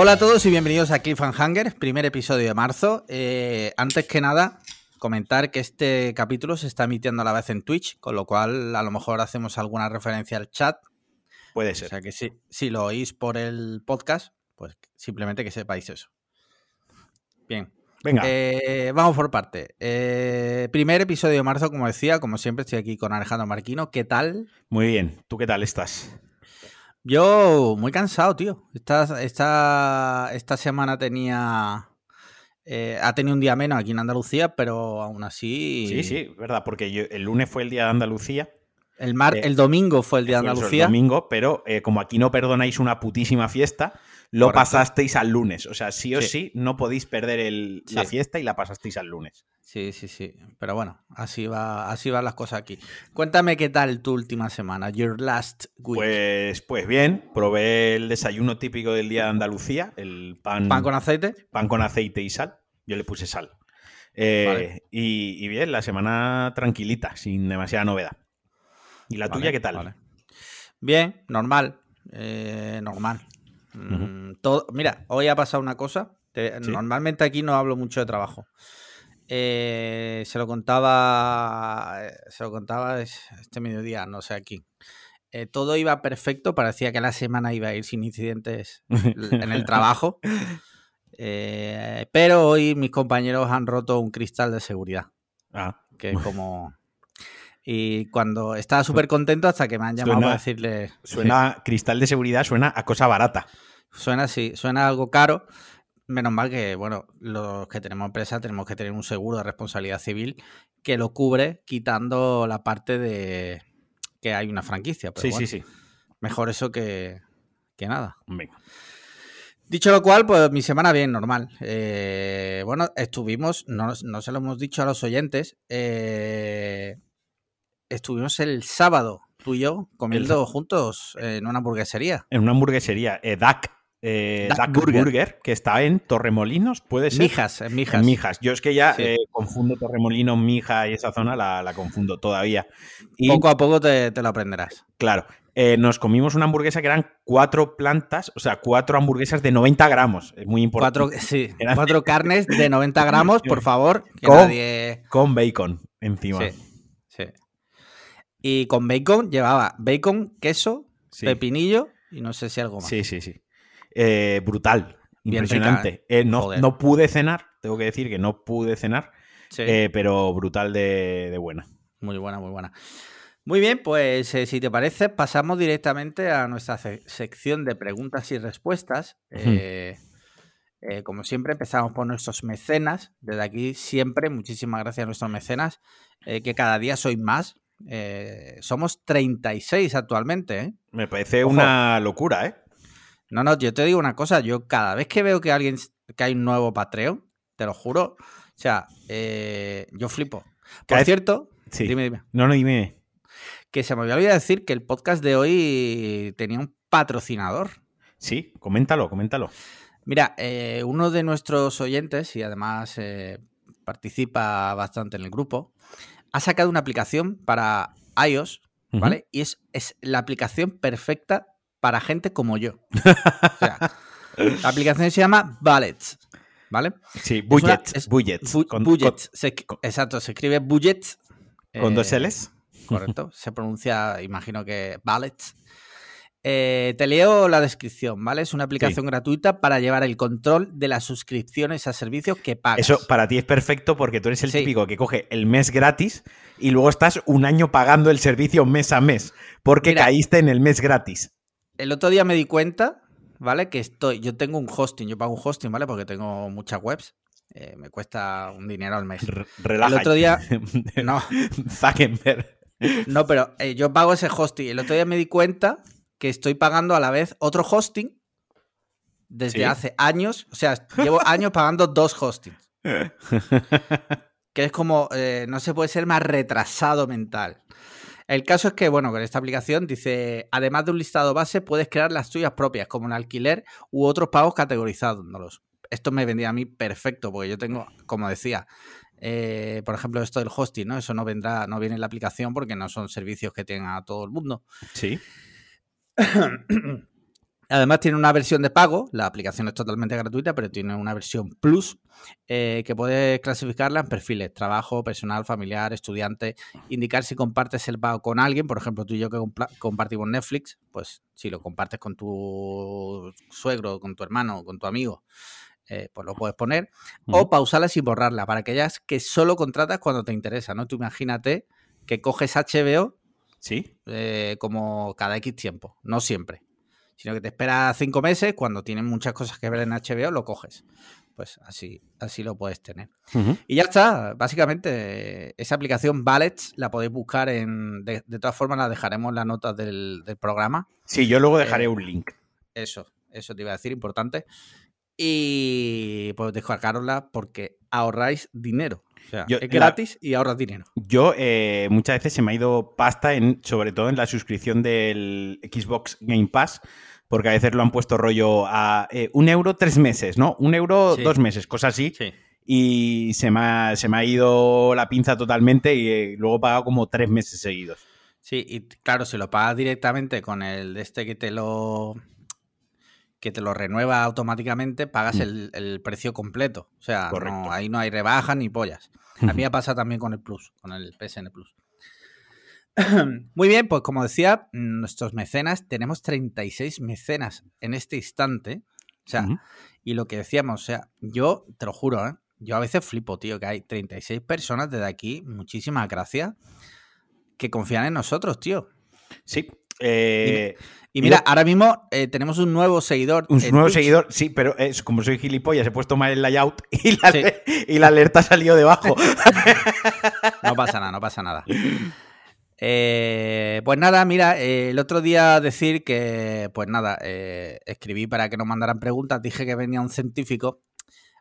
Hola a todos y bienvenidos a Cliffhanger, primer episodio de marzo. Eh, antes que nada, comentar que este capítulo se está emitiendo a la vez en Twitch, con lo cual a lo mejor hacemos alguna referencia al chat. Puede O ser. sea que si, si lo oís por el podcast, pues simplemente que sepáis eso. Bien. Venga, Eh, vamos por parte. Eh, primer episodio de marzo, como decía, como siempre estoy aquí con Alejandro Marquino. ¿Qué tal? muy bien. ¿Tú qué tal estás? Yo muy cansado, tío. Esta, esta, esta semana tenía... eh, ha tenido un día menos aquí en Andalucía, pero aún así... Sí, sí, verdad, porque yo- el lunes fue el día de Andalucía. El, mar, Eh, el domingo fue el día de fue el Andalucía. domingo, pero eh, como aquí no perdonáis una putísima fiesta, lo Correcto. pasasteis al lunes. O sea, sí o sí, Sí. no podéis perder el- la fiesta y la pasasteis al lunes. Sí, sí, sí. Pero bueno, así va, así van las cosas aquí. Cuéntame qué tal tu última semana, your last week. Pues, pues bien, probé el desayuno típico del día de Andalucía, el pan, ¿Pan con aceite? pan con aceite y sal. Yo le puse sal. Eh, Vale. y, y bien, la semana tranquilita, sin demasiada novedad. ¿Y la Vale, tuya qué tal? vale. Bien, normal. eh, normal. Mm, todo, mira, hoy ha pasado una cosa. te- Sí. Normalmente aquí no hablo mucho de trabajo. Eh, se lo contaba. eh, Se lo contaba es- este mediodía, no sé aquí. Eh, todo iba perfecto, parecía que la semana iba a ir sin incidentes en el trabajo. Eh, pero hoy mis compañeros han roto un cristal de seguridad Ah, que es como... Y cuando estaba súper contento hasta que me han llamado Suena- para decirle... suena, cristal de seguridad suena a cosa barata. Suena así, suena algo caro. Menos mal que, bueno, los que tenemos empresa tenemos que tener un seguro de responsabilidad civil que lo cubre quitando la parte de que hay una franquicia. Pero sí, bueno, sí, sí. Mejor eso que, que nada. Venga. Dicho lo cual, pues mi semana bien, normal. Eh, bueno, estuvimos, no, no se lo hemos dicho a los oyentes, eh, estuvimos el sábado, tú y yo, comiendo juntos en una hamburguesería. En una hamburguesería, eh, eh, Duck Duck Burger. Burger. que está en Torremolinos, puede ser. Mijas, en Mijas. En Mijas. Yo es que ya Sí. eh, confundo Torremolinos, Mija y esa zona la, la confundo todavía. Y Poco a poco te, te lo aprenderás. claro, eh, nos comimos una hamburguesa que eran cuatro plantas, o sea, cuatro hamburguesas de 90 gramos. Es muy importante. Cuatro, sí, Eran- cuatro carnes de 90 gramos, por favor. Que Con- nadie... Con bacon encima. Sí. Y con bacon llevaba bacon, queso, Sí. pepinillo y no sé si algo más. Sí, sí, sí. Eh, brutal. Bien Impresionante. Eh, no, no pude cenar, tengo que decir que no pude cenar, Sí. eh, pero brutal de, de buena. Muy buena, muy buena. Muy bien, pues eh, si te parece, pasamos directamente a nuestra se- sección de preguntas y respuestas. Eh, eh, como siempre, empezamos por nuestros mecenas. Desde aquí, siempre, muchísimas gracias a nuestros mecenas, eh, que cada día sois más. Eh, somos 36 actualmente. ¿eh? Me parece Ojo. una locura, ¿eh? No, no, yo te digo una cosa. Yo cada vez que veo que alguien que hay un nuevo Patreon, te lo juro. O sea, eh, yo flipo. Por cierto, Sí. dime, dime. No, no, dime. Que se me había olvidado decir que el podcast de hoy tenía un patrocinador. Sí, coméntalo, coméntalo. Mira, eh, uno de nuestros oyentes, y además eh, participa bastante en el grupo, ha sacado una aplicación para iOS. ¿vale? Y es, es la aplicación perfecta para gente como yo. O sea, la aplicación se llama Bullets, ¿vale? Sí, budgets. es- budgets. Bu- con, Bullets, se- exacto, se escribe con- con dos eh, L's. Correcto. Se pronuncia, imagino que Ballets. Eh, te leo la descripción, ¿vale? Es una aplicación gratuita para llevar el control de las suscripciones a servicios que pagas. Eso para ti es perfecto porque tú eres el Sí. típico que coge el mes gratis y luego estás un año pagando el servicio mes a mes porque Mira. caíste en el mes gratis. El otro día me di cuenta, ¿vale? Que estoy, yo tengo un hosting, yo pago un hosting, ¿vale? Porque tengo muchas webs. eh, me cuesta un dinero al mes. R- Relájate. El otro día- No, Zuckerberg. no, pero eh, yo pago ese hosting. El otro día me di cuenta que estoy pagando a la vez otro hosting desde ¿Sí? hace años. O sea, llevo años pagando dos hostings. que es como, eh, no se puede ser más retrasado mental. El caso es que, bueno, con esta aplicación dice, además de un listado base, puedes crear las tuyas propias, como el alquiler u otros pagos categorizados. Esto me vendría a mí perfecto, porque yo tengo, como decía, eh, por ejemplo, esto del hosting, ¿no? Eso no vendrá, no viene en la aplicación porque no son servicios que tenga todo el mundo. Sí. Además tiene una versión de pago, la aplicación es totalmente gratuita, pero tiene una versión plus eh, que puedes clasificarla en perfiles, trabajo, personal, familiar, estudiante, indicar si compartes el pago con alguien, por ejemplo tú y yo que compartimos Netflix, pues si lo compartes con tu suegro, con tu hermano, con tu amigo, eh, pues lo puedes poner, o pausarla sin borrarla, para aquellas que solo contratas cuando te interesa, ¿no? Tú imagínate que coges HBO ¿Sí? Eh, como cada X tiempo, no siempre sino que te espera cinco meses, cuando tienes muchas cosas que ver en HBO, lo coges. Pues así, así lo puedes tener. Y ya está, básicamente esa aplicación Ballets la podéis buscar en... De, todas formas la dejaremos en las notas del, programa. Sí, yo luego dejaré eh, un link. Eso, eso te iba a decir, importante. Y pues descargarosla porque ahorráis dinero. O sea, es gratis y ahorras dinero. Yo eh, muchas veces se me ha ido pasta, en, sobre todo en la suscripción del Xbox Game Pass, porque a veces lo han puesto rollo a eh, un euro tres meses, ¿no? Un euro dos meses, cosas así. Y se me, ha, se me ha ido la pinza totalmente y eh, luego he pagado como tres meses seguidos. Sí, y claro, si lo pagas directamente con el de este que te lo que te lo renueva automáticamente, pagas mm. el, precio completo. O sea, ahí no hay rebajas ni pollas. A mí me pasa también con el Plus, con el PSN Plus. Muy bien, pues como decía, nuestros mecenas, tenemos 36 mecenas en este instante. O sea, y lo que decíamos, o sea, yo te lo juro, ¿eh? yo a veces flipo, tío, que hay 36 personas desde aquí, muchísimas gracias, que confían en nosotros, tío. Sí. Eh, y, mira, ahora mismo eh, tenemos un nuevo seguidor. Un nuevo seguidor, sí, pero es como soy gilipollas, he puesto mal el layout y la, y la alerta salió debajo. no pasa nada, no pasa nada. Eh, pues nada, mira, eh, el otro día decir que, pues nada, eh, escribí para que nos mandaran preguntas, dije que venía un científico,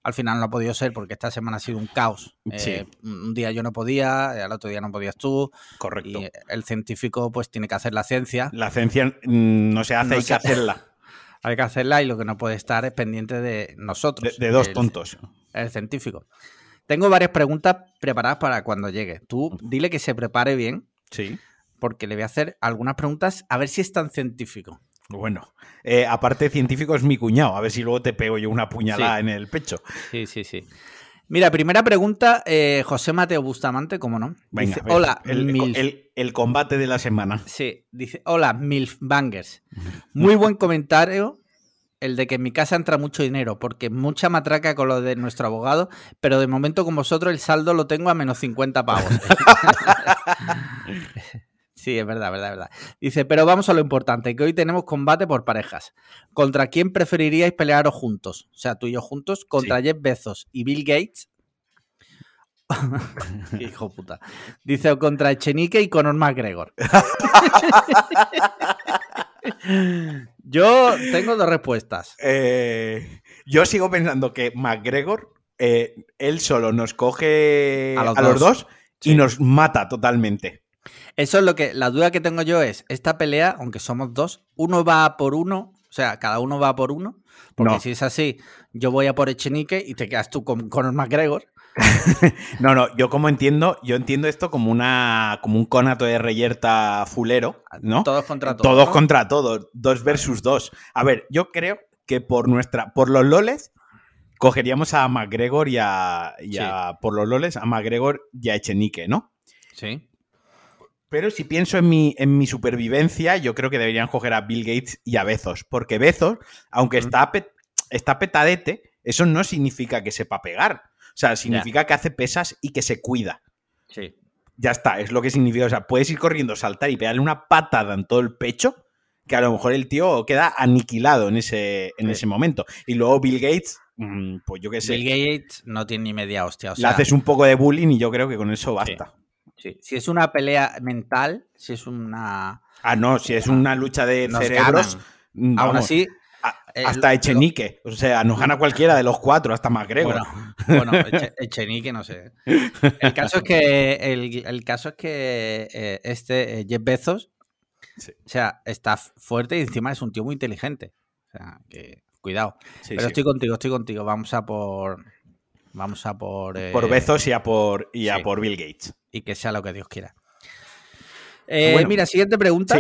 al final no ha podido ser porque esta semana ha sido un caos. un día yo no podía, al otro día no podías tú. Correcto. Y el científico pues tiene que hacer la ciencia. La ciencia mm, no se hace, hay que hacerla. hay que hacerla y lo que no puede estar es pendiente de nosotros. De, dos tontos. El científico. Tengo varias preguntas preparadas para cuando llegue. Tú dile que se prepare bien Sí. Porque le voy a hacer algunas preguntas a ver si es tan científico. Bueno, eh, aparte científico es mi cuñado, a ver si luego te pego yo una puñalada en el pecho. Sí, sí, sí. Mira, primera pregunta, eh, José Mateo Bustamante, ¿cómo no? Venga, hola, el, el, combate de la semana. Sí, dice, hola, Milf Bangers. Muy buen comentario el de que en mi casa entra mucho dinero, porque mucha matraca con lo de nuestro abogado, pero de momento con vosotros el saldo lo tengo a menos 50 pavos. sí, es verdad, verdad, verdad. Dice, pero vamos a lo importante, que hoy tenemos combate por parejas. ¿Contra quién preferiríais pelearos juntos? O sea, tú y yo juntos, contra Jeff Bezos y Bill Gates. Hijo puta. Dice, o contra Echenique y Conor McGregor. Yo tengo dos respuestas. Eh, yo sigo pensando que McGregor, eh, él solo nos coge a los, dos, y nos mata totalmente. Eso es lo que. La duda que tengo yo es: esta pelea, aunque somos dos, uno va por uno, o sea, cada uno va por uno. Porque si es así, yo voy a por Echenique y te quedas tú con Conor McGregor. no, no, yo como entiendo, yo entiendo esto como una como un conato de reyerta fulero, ¿no? Todos contra todos. Todos contra todos, dos versus dos. A ver, yo creo que por nuestra, por los loles, cogeríamos a McGregor y a, por los loles, a McGregor y a Echenique, ¿no? Sí. Pero si pienso en mi, en mi supervivencia, yo creo que deberían coger a Bill Gates y a Bezos. Porque Bezos, aunque está, está petadete, eso no significa que sepa pegar. O sea, significa que hace pesas y que se cuida. Sí. Ya está, es lo que significa. O sea, puedes ir corriendo, saltar y pegarle una patada en todo el pecho, que a lo mejor el tío queda aniquilado en ese, en ese momento. Y luego Bill Gates, mm, pues yo qué sé. Bill Gates no tiene ni media hostia. O le haces un poco de bullying y yo creo que con eso basta. Sí. Si es una pelea mental, si es una. Ah, no, si es una lucha de cerebros. Aún así, hasta Echenique. O sea, nos gana cualquiera de los cuatro, hasta McGregor. Bueno, bueno Echenique no sé. El caso es que, el, caso es que eh, este eh, Jeff Bezos, o sea, está fuerte y encima es un tío muy inteligente. O sea, que cuidado. Pero estoy contigo, estoy contigo. Vamos a por... Vamos a por... por eh, Bezos y a por, y a por Bill Gates. Y que sea lo que Dios quiera. Mira, siguiente pregunta.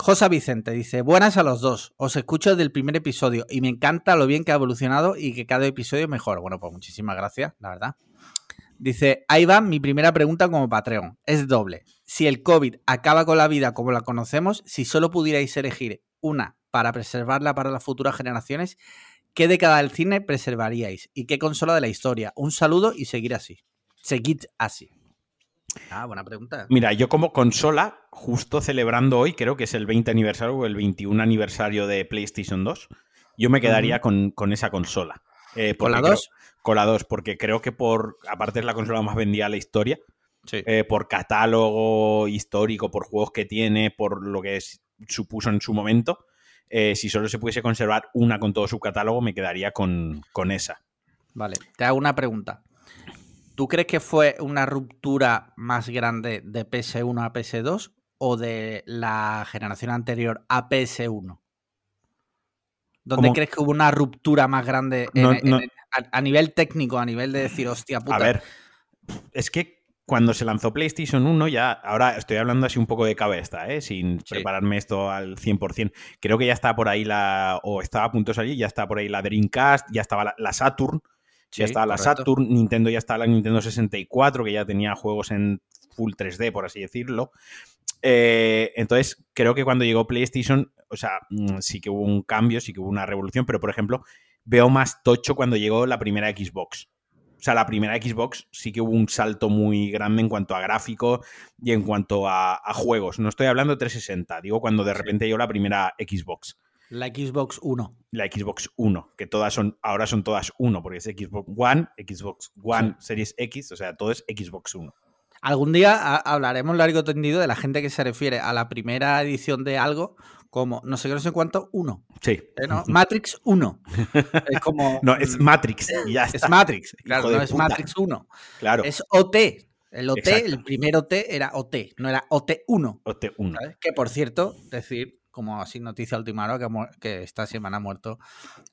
Josa Vicente dice, buenas a los dos, os escucho desde el primer episodio y me encanta lo bien que ha evolucionado y que cada episodio es mejor. Bueno, pues muchísimas gracias, la verdad. Dice, ahí va mi primera pregunta como Patreon. Es doble. Si el COVID acaba con la vida como la conocemos, si solo pudierais elegir una para preservarla para las futuras generaciones, ¿qué década del cine preservaríais? ¿Y qué consola de la historia? Un saludo y seguir así. Seguid así. Ah, buena pregunta. Mira, yo como consola, justo celebrando hoy, creo que es el 20 aniversario o el 21 aniversario de PlayStation 2, yo me quedaría con, esa consola. Eh, ¿Con la 2? con la 2, porque creo que por, aparte es la consola más vendida de la historia, eh, por catálogo histórico, por juegos que tiene, por lo que supuso en su momento, eh, si solo se pudiese conservar una con todo su catálogo, me quedaría con, con esa. Vale, te hago una pregunta. ¿Tú crees que fue una ruptura más grande de PS1 a PS2 o de la generación anterior a PS1? ¿Dónde crees que hubo una ruptura más grande a, nivel técnico, a nivel de decir, hostia puta? A ver, es que cuando se lanzó PlayStation 1, ya, ahora estoy hablando así un poco de cabeza, ¿eh? sin prepararme esto al 100%. Creo que ya está por ahí la, o estaba a punto de salir, ya está por ahí la Dreamcast, ya estaba la Saturn ya estaba la Saturn, Nintendo ya estaba la Nintendo 64, que ya tenía juegos en full 3D, por así decirlo. Eh, entonces, creo que cuando llegó PlayStation, o sea, mm, sí que hubo un cambio, sí que hubo una revolución, pero por ejemplo, veo más tocho cuando llegó la primera Xbox. O sea, la primera Xbox sí que hubo un salto muy grande en cuanto a gráfico y en cuanto a, juegos. No estoy hablando de 360, digo cuando de repente llegó la primera Xbox. La Xbox 1. La Xbox 1, que todas son, ahora son todas 1, porque es Xbox One, Xbox One Series X, o sea, todo es Xbox 1. Algún día hablaremos largo tendido de la gente que se refiere a la primera edición de algo como no sé qué, no sé cuánto, 1. Sí. ¿Eh, Matrix 1. Es como. no, es Matrix. ya está. Es Matrix, claro, no es Matrix 1. Claro. Es OT. El OT, el primer OT era OT, no era OT1. OT1. Que por cierto, decir como así noticia última hora, que, que esta semana ha muerto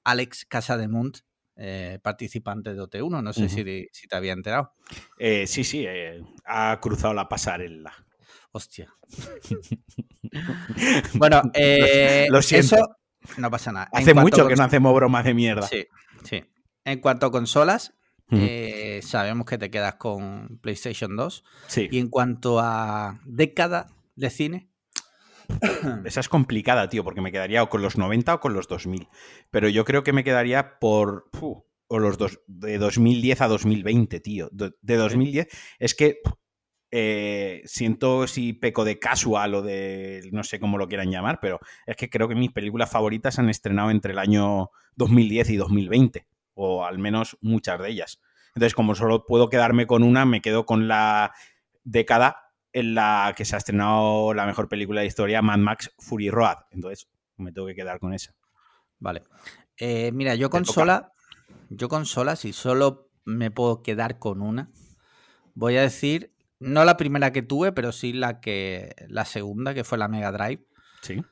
Alex Casademunt, eh, participante de OT1. No sé si, te había enterado. Eh, sí, sí, eh, ha cruzado la pasarela. Hostia. bueno, lo siento. Eso no pasa nada. Hace mucho que no hacemos bromas de mierda. Sí, sí. En cuanto a consolas, sabemos que te quedas con PlayStation 2. Sí. Y en cuanto a década de cine, esa es complicada, tío, porque me quedaría o con los 90 o con los 2000. Pero yo creo que me quedaría por... o los dos, de 2010 a 2020, tío. De, 2010 es que eh, siento si peco de casual o de no sé cómo lo quieran llamar, pero es que creo que mis películas favoritas han estrenado entre el año 2010 y 2020, o al menos muchas de ellas. Entonces, como solo puedo quedarme con una, me quedo con la década en la que se ha estrenado la mejor película de historia, Mad Max Fury Road. Entonces, me tengo que quedar con esa. Vale. Eh, mira, yo consola, yo consola, si solo me puedo quedar con una, voy a decir, no la primera que tuve, pero sí la que, la segunda, que fue la Mega Drive. Sí.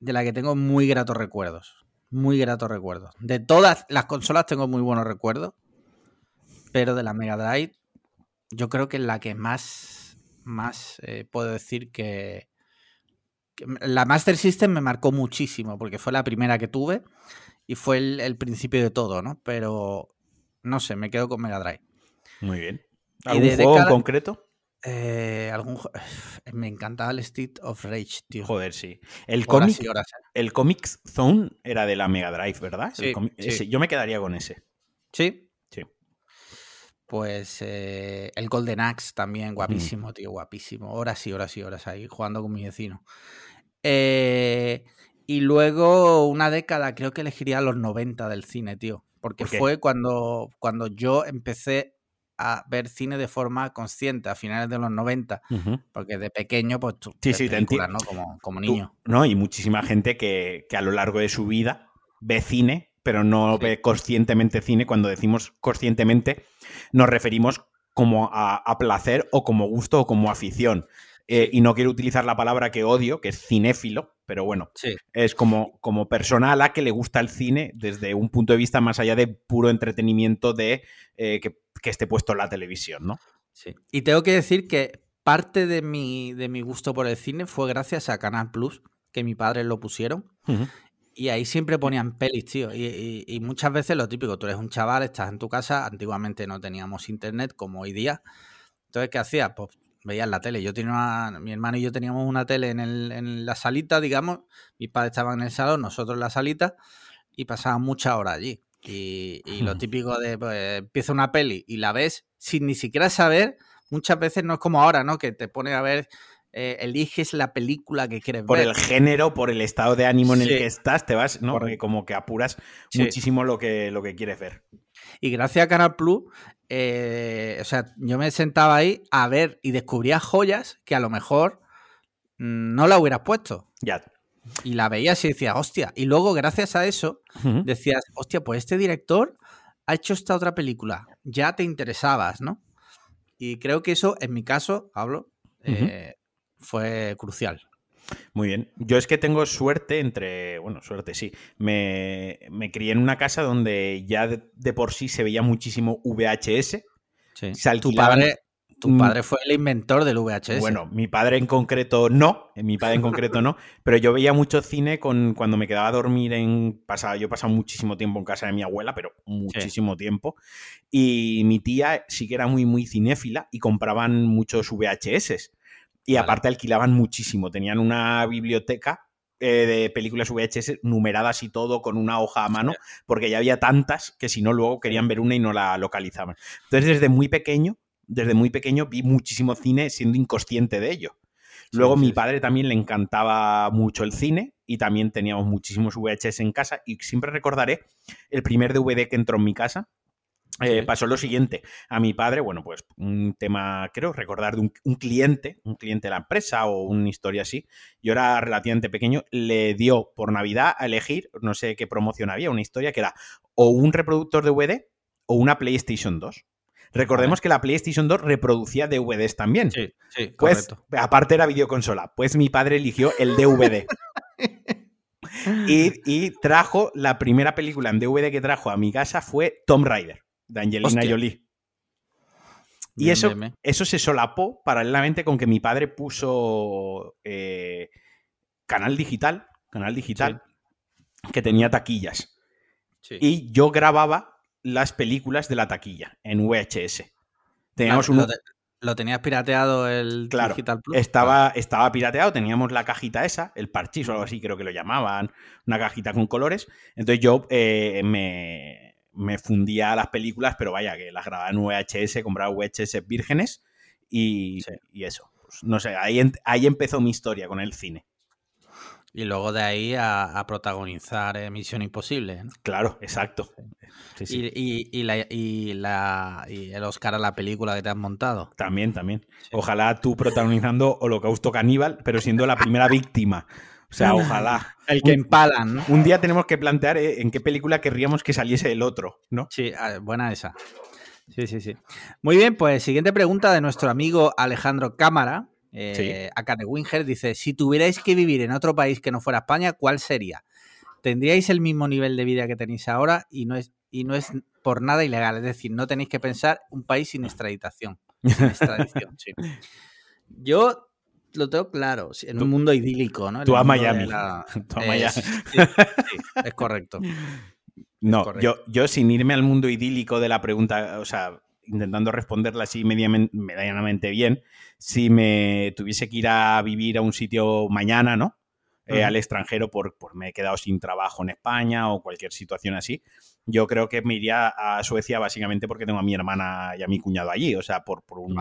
De la que tengo muy gratos recuerdos. Muy gratos recuerdos. De todas las consolas tengo muy buenos recuerdos. Pero de la Mega Drive, yo creo que es la que más más eh, puedo decir que, la Master System me marcó muchísimo porque fue la primera que tuve y fue el, principio de todo, ¿no? Pero no sé, me quedo con Mega Drive. Muy bien. ¿Algún juego en concreto? Eh, algún, me encantaba el State of Rage, tío. Joder, sí. El cómic, ¿eh? el Comic Zone era de la Mega Drive, ¿verdad? sí. Yo me quedaría con ese. Sí, pues eh, el Golden Axe también, guapísimo, tío, guapísimo. Horas y horas y horas ahí jugando con mi vecino. Eh, y luego una década, creo que elegiría los 90 del cine, tío. Porque fue cuando, cuando yo empecé a ver cine de forma consciente a finales de los 90. Porque de pequeño, pues tú, sí, sí, ¿no? Como, como niño. no, y muchísima gente que, que a lo largo de su vida ve cine pero no ve conscientemente cine. Cuando decimos conscientemente, nos referimos como a, placer o como gusto o como afición. Eh, y no quiero utilizar la palabra que odio, que es cinéfilo, pero bueno, es como, como persona a la que le gusta el cine desde un punto de vista más allá de puro entretenimiento de eh, que, esté puesto en la televisión, ¿no? Sí. Y tengo que decir que parte de mi, de mi gusto por el cine fue gracias a Canal Plus que mi padre lo pusieron. Y ahí siempre ponían pelis, tío. Y, muchas veces lo típico, tú eres un chaval, estás en tu casa, antiguamente no teníamos internet como hoy día. Entonces, ¿qué hacías? Pues veías la tele. Yo tenía una, mi hermano y yo teníamos una tele en, el, en la salita, digamos. Mis padres estaban en el salón, nosotros en la salita, y pasaban muchas horas allí. Y, lo típico de, pues, empieza una peli y la ves sin ni siquiera saber, muchas veces no es como ahora, ¿no? Que te pone a ver eh, eliges la película que quieres por ver. Por el género, por el estado de ánimo en el que estás, te vas, ¿no? Porque como que apuras muchísimo lo que, lo que quieres ver. Y gracias a Canal Plus, eh, o sea, yo me sentaba ahí a ver y descubría joyas que a lo mejor mm, no la hubieras puesto. Ya. Y la veías y decías, hostia. Y luego, gracias a eso, decías, hostia, pues este director ha hecho esta otra película. Ya te interesabas, ¿no? Y creo que eso, en mi caso, hablo, fue crucial. Muy bien. Yo es que tengo suerte entre, bueno, suerte sí. Me, crié en una casa donde ya de, por sí se veía muchísimo VHS. Sí. tu padre, tu mm. padre fue el inventor del VHS. Bueno, mi padre en concreto no, mi padre en concreto no, pero yo veía mucho cine con, cuando me quedaba a dormir en... Pasaba, yo pasaba muchísimo tiempo en casa de mi abuela, pero muchísimo tiempo. Y mi tía sí que era muy, muy cinéfila y compraban muchos VHS. Y aparte alquilaban muchísimo. Tenían una biblioteca eh, de películas VHS numeradas y todo con una hoja a mano, porque ya había tantas que si no luego querían ver una y no la localizaban. Entonces desde muy pequeño, desde muy pequeño vi muchísimo cine siendo inconsciente de ello. Luego mi padre también le encantaba mucho el cine y también teníamos muchísimos VHS en casa y siempre recordaré el primer DVD que entró en mi casa, eh, pasó lo siguiente. A mi padre, bueno, pues un tema, creo recordar de un, cliente, un cliente de la empresa o una historia así. Yo era relativamente pequeño, le dio por Navidad a elegir, no sé qué promoción había, una historia que era o un reproductor de DVD o una PlayStation 2. Recordemos que la PlayStation 2 reproducía DVDs también. Sí, sí, pues, aparte era videoconsola. Pues mi padre eligió el DVD. y, y trajo, la primera película en DVD que trajo a mi casa fue Tom Raider de Angelina Jolie. Y eso, eso se solapó paralelamente con que mi padre puso eh, canal digital, canal digital, que tenía taquillas. Y yo grababa las películas de la taquilla en VHS. Teníamos lo, tenías pirateado el Digital Plus? Estaba, estaba pirateado, teníamos la cajita esa, el parchís o algo así, creo que lo llamaban, una cajita con colores. Entonces yo eh, me, me fundía las películas, pero vaya, que las grababa en VHS, compraba VHS vírgenes y, eso. Pues, no sé, ahí, ahí empezó mi historia con el cine. Y luego de ahí a, protagonizar Misión Imposible. Claro, exacto. Y, la, y, el Oscar a la película que te has montado. También, también. Ojalá tú protagonizando Holocausto Caníbal, pero siendo la primera víctima. O sea, ojalá. El que empalan. Un día tenemos que plantear eh, en qué película querríamos que saliese el otro, ¿no? Sí, buena esa. Sí, sí, sí. Muy bien, pues siguiente pregunta de nuestro amigo Alejandro Cámara. Eh, acá de Winger dice: Si tuvierais que vivir en otro país que no fuera España, ¿cuál sería? ¿Tendríais el mismo nivel de vida que tenéis ahora y no es, y no es por nada ilegal? Es decir, no tenéis que pensar un país sin extradición. Sin extradición, sí. Yo lo tengo claro, en un mundo idílico, ¿no? tú a Miami. Es, correcto. No, Yo, yo sin irme al mundo idílico de la pregunta, o sea, intentando responderla así medianamente bien, si me tuviese que ir a vivir a un sitio mañana, ¿no? Eh, al extranjero por, por, me he quedado sin trabajo en España o cualquier situación así, yo creo que me iría a Suecia básicamente porque tengo a mi hermana y a mi cuñado allí, o sea, por, por un,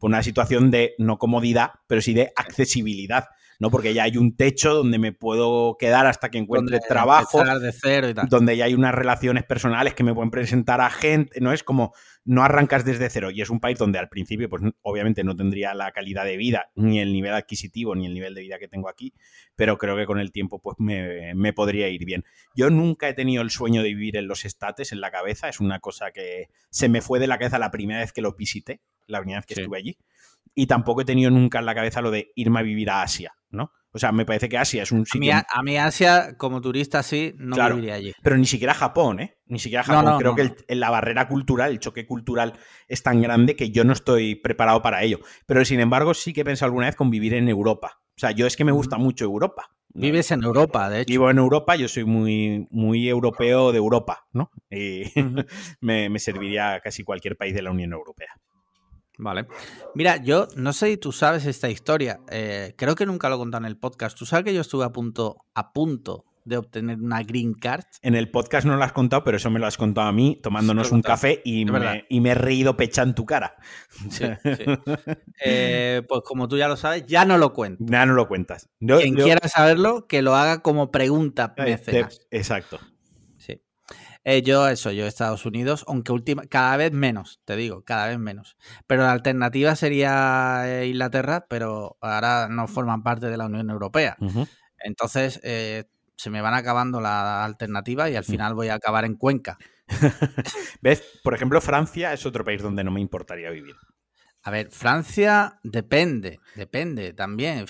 por una situación de no comodidad, pero sí de accesibilidad. ¿no? Porque ya hay un techo donde me puedo quedar hasta que encuentre trabajo, de cero y tal. donde ya hay unas relaciones personales que me pueden presentar a gente, no es como no arrancas desde cero y es un país donde al principio pues obviamente no tendría la calidad de vida, ni el nivel adquisitivo, ni el nivel de vida que tengo aquí, pero creo que con el tiempo pues me, me podría ir bien. Yo nunca he tenido el sueño de vivir en los estates en la cabeza, es una cosa que se me fue de la cabeza la primera vez que los visité, la primera vez que estuve allí y tampoco he tenido nunca en la cabeza lo de irme a vivir a Asia, ¿no? O sea, me parece que Asia es un sitio... A mí, Asia, como turista, sí, no viviría allí. Pero ni siquiera Japón, ¿eh? Ni siquiera Japón. Creo que la barrera cultural, el choque cultural es tan grande que yo no estoy preparado para ello. Pero sin embargo, sí que he pensado alguna vez con vivir en Europa. O sea, yo es que me gusta mucho Europa. Vives en Europa, de hecho. Vivo en Europa, yo soy muy, muy europeo de Europa, ¿no? Y me, serviría casi cualquier país de la Unión Europea. Vale. Mira, yo no sé si tú sabes esta historia. Eh, creo que nunca lo he contado en el podcast. Tú sabes que yo estuve a punto, a punto de obtener una green card. En el podcast no lo has contado, pero eso me lo has contado a mí tomándonos un café y me, y me, he reído pecha en tu cara. Sí, eh, pues como tú ya lo sabes, ya no lo cuento. Ya no lo cuentas. Quien quiera saberlo, que lo haga como pregunta Exacto. Eh, yo, eso, yo Estados Unidos, aunque última, cada vez menos, te digo, cada vez menos. Pero la alternativa sería eh, Inglaterra, pero ahora no forman parte de la Unión Europea. Entonces, se me van acabando la alternativa y al mm. final voy a acabar en Cuenca. ¿Ves? Por ejemplo, Francia es otro país donde no me importaría vivir. A ver, Francia depende, depende también,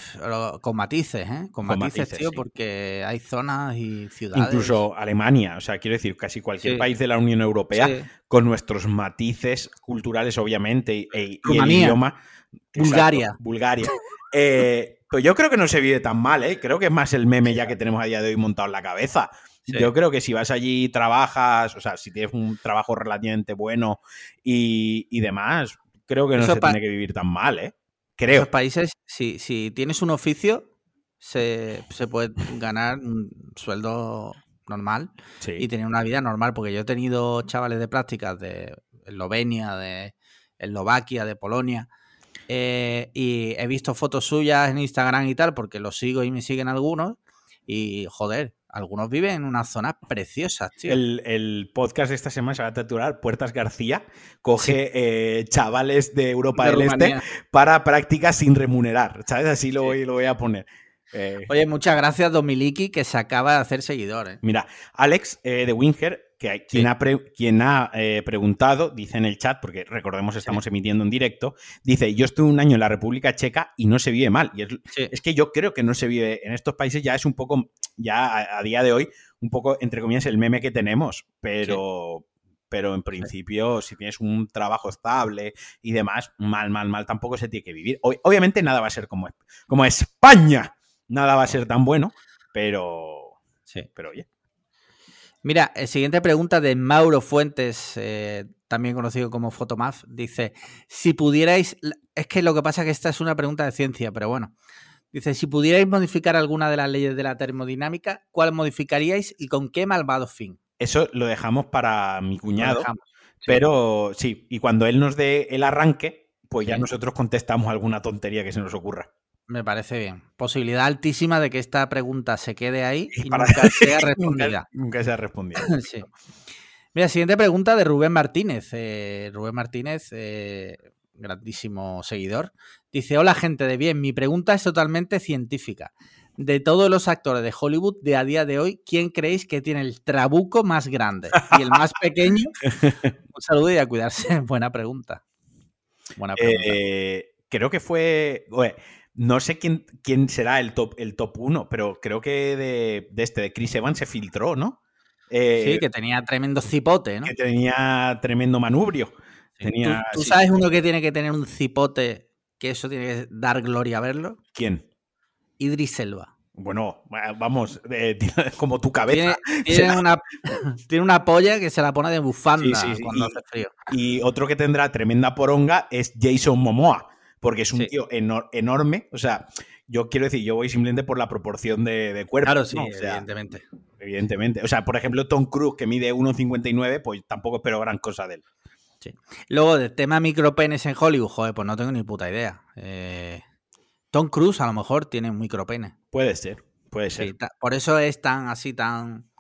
con matices, ¿eh? Con, matices, tío, porque hay zonas y ciudades. Incluso Alemania, o sea, quiero decir, casi cualquier país de la Unión Europea, con nuestros matices culturales, obviamente, y, el idioma. Bulgaria. Bulgaria. Eh, pues yo creo que no se vive tan mal, ¿eh? Creo que es más el meme ya que tenemos a día de hoy montado en la cabeza. Yo creo que si vas allí, trabajas, o sea, si tienes un trabajo relativamente bueno y, demás, creo que no se tiene que vivir tan mal, ¿eh? Creo. En esos países, si, si tienes un oficio, se, puede ganar un sueldo normal y tener una vida normal, porque yo he tenido chavales de prácticas de Eslovenia, de Eslovaquia, de Polonia, eh, y he visto fotos suyas en Instagram y tal, porque los sigo y me siguen algunos. Y joder, algunos viven en unas zonas preciosas, tío. El, podcast de esta semana se va a titular Puertas García. Coge eh, chavales de Europa del Este para prácticas sin remunerar. ¿Sabes? Así lo, voy, lo voy a poner. Eh, Oye, muchas gracias, Domiliki, que se acaba de hacer seguidor. Mira, Alex de Winger que quien ha, quien ha eh, preguntado, dice en el chat, porque recordemos estamos emitiendo en directo, dice, yo estuve un año en la República Checa y no se vive mal. Y es, que yo creo que no se vive en estos países, ya es un poco, ya a, día de hoy, un poco, entre comillas, el meme que tenemos, pero... Pero en principio, si tienes un trabajo estable y demás, mal, mal, mal, tampoco se tiene que vivir. obviamente nada va a ser como, como España. Nada va a ser tan bueno, pero... Sí. Pero oye. Mira, eh, siguiente pregunta de Mauro Fuentes, eh, también conocido como Fotomaf, dice, si pudierais, es que lo que pasa es que esta es una pregunta de ciencia, pero bueno, dice, si pudierais modificar alguna de las leyes de la termodinámica, ¿cuál modificaríais y con qué malvado fin? Eso lo dejamos para mi cuñado, pero sí, y cuando él nos dé el arranque, pues ya nosotros contestamos alguna tontería que se nos ocurra. Me parece bien. Posibilidad altísima de que esta pregunta se quede ahí y nunca sea respondida. nunca, sea respondida. sí. Mira, siguiente pregunta de Rubén Martínez. Eh, Rubén Martínez, eh, grandísimo seguidor. Dice, hola gente de bien, mi pregunta es totalmente científica. De todos los actores de Hollywood de a día de hoy, ¿quién creéis que tiene el trabuco más grande? Y el más pequeño. Un saludo y a cuidarse. Buena pregunta. Buena pregunta. Eh, creo que fue... No sé quién, quién será el top, el top 1, pero creo que de, este, de Chris Evans se filtró, ¿no? Eh, sí, que tenía tremendo cipote, ¿no? Que tenía tremendo manubrio. ¿Tú, sabes uno que tiene que tener un cipote que eso tiene que dar gloria a verlo? ¿Quién? Idris Elba. Bueno, vamos, como tu cabeza. Tiene, una, tiene, una, polla que se la pone de bufanda cuando hace frío. Y otro que tendrá tremenda poronga es Jason Momoa porque es un tío enorme. O sea, yo quiero decir, yo voy simplemente por la proporción de, cuerpo. Claro, sí, evidentemente. Evidentemente. O sea, por ejemplo, Tom Cruise, que mide 1,59, pues tampoco espero gran cosa de él. Sí. Luego, del tema micropenes en Hollywood, joder, pues no tengo ni puta idea. Eh, Tom Cruise a lo mejor tiene un micropene. Puede ser, puede ser. por eso es tan así, tan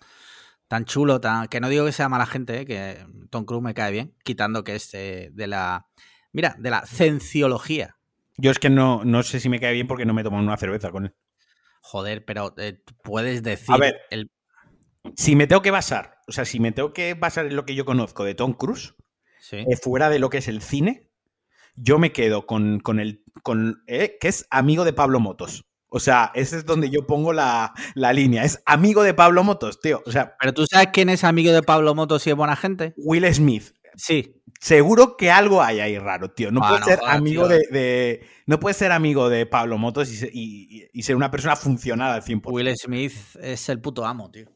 tan chulo, tan que no digo que sea mala gente, eh, que Tom Cruise me cae bien, quitando que es eh, de la Mira, de la cienciología. Yo es que no, no sé si me cae bien porque no me tomo una cerveza con él. Joder, pero eh, puedes decir. A ver, si me tengo que basar, o sea, si me tengo que basar en lo que yo conozco de Tom Cruise, eh, fuera de lo que es el cine, yo me quedo con, el. Con, eh, que es amigo de Pablo Motos. O sea, ese es donde yo pongo la, la, línea. Es amigo de Pablo Motos, tío. O sea. Pero tú sabes quién es amigo de Pablo Motos y es buena gente. Will Smith. Sí. Seguro que algo hay ahí raro, tío. No puedes ser amigo de, No puedes ser amigo de Pablo Motos y, ser una persona funcional al 100%. Will Smith es el puto amo, tío.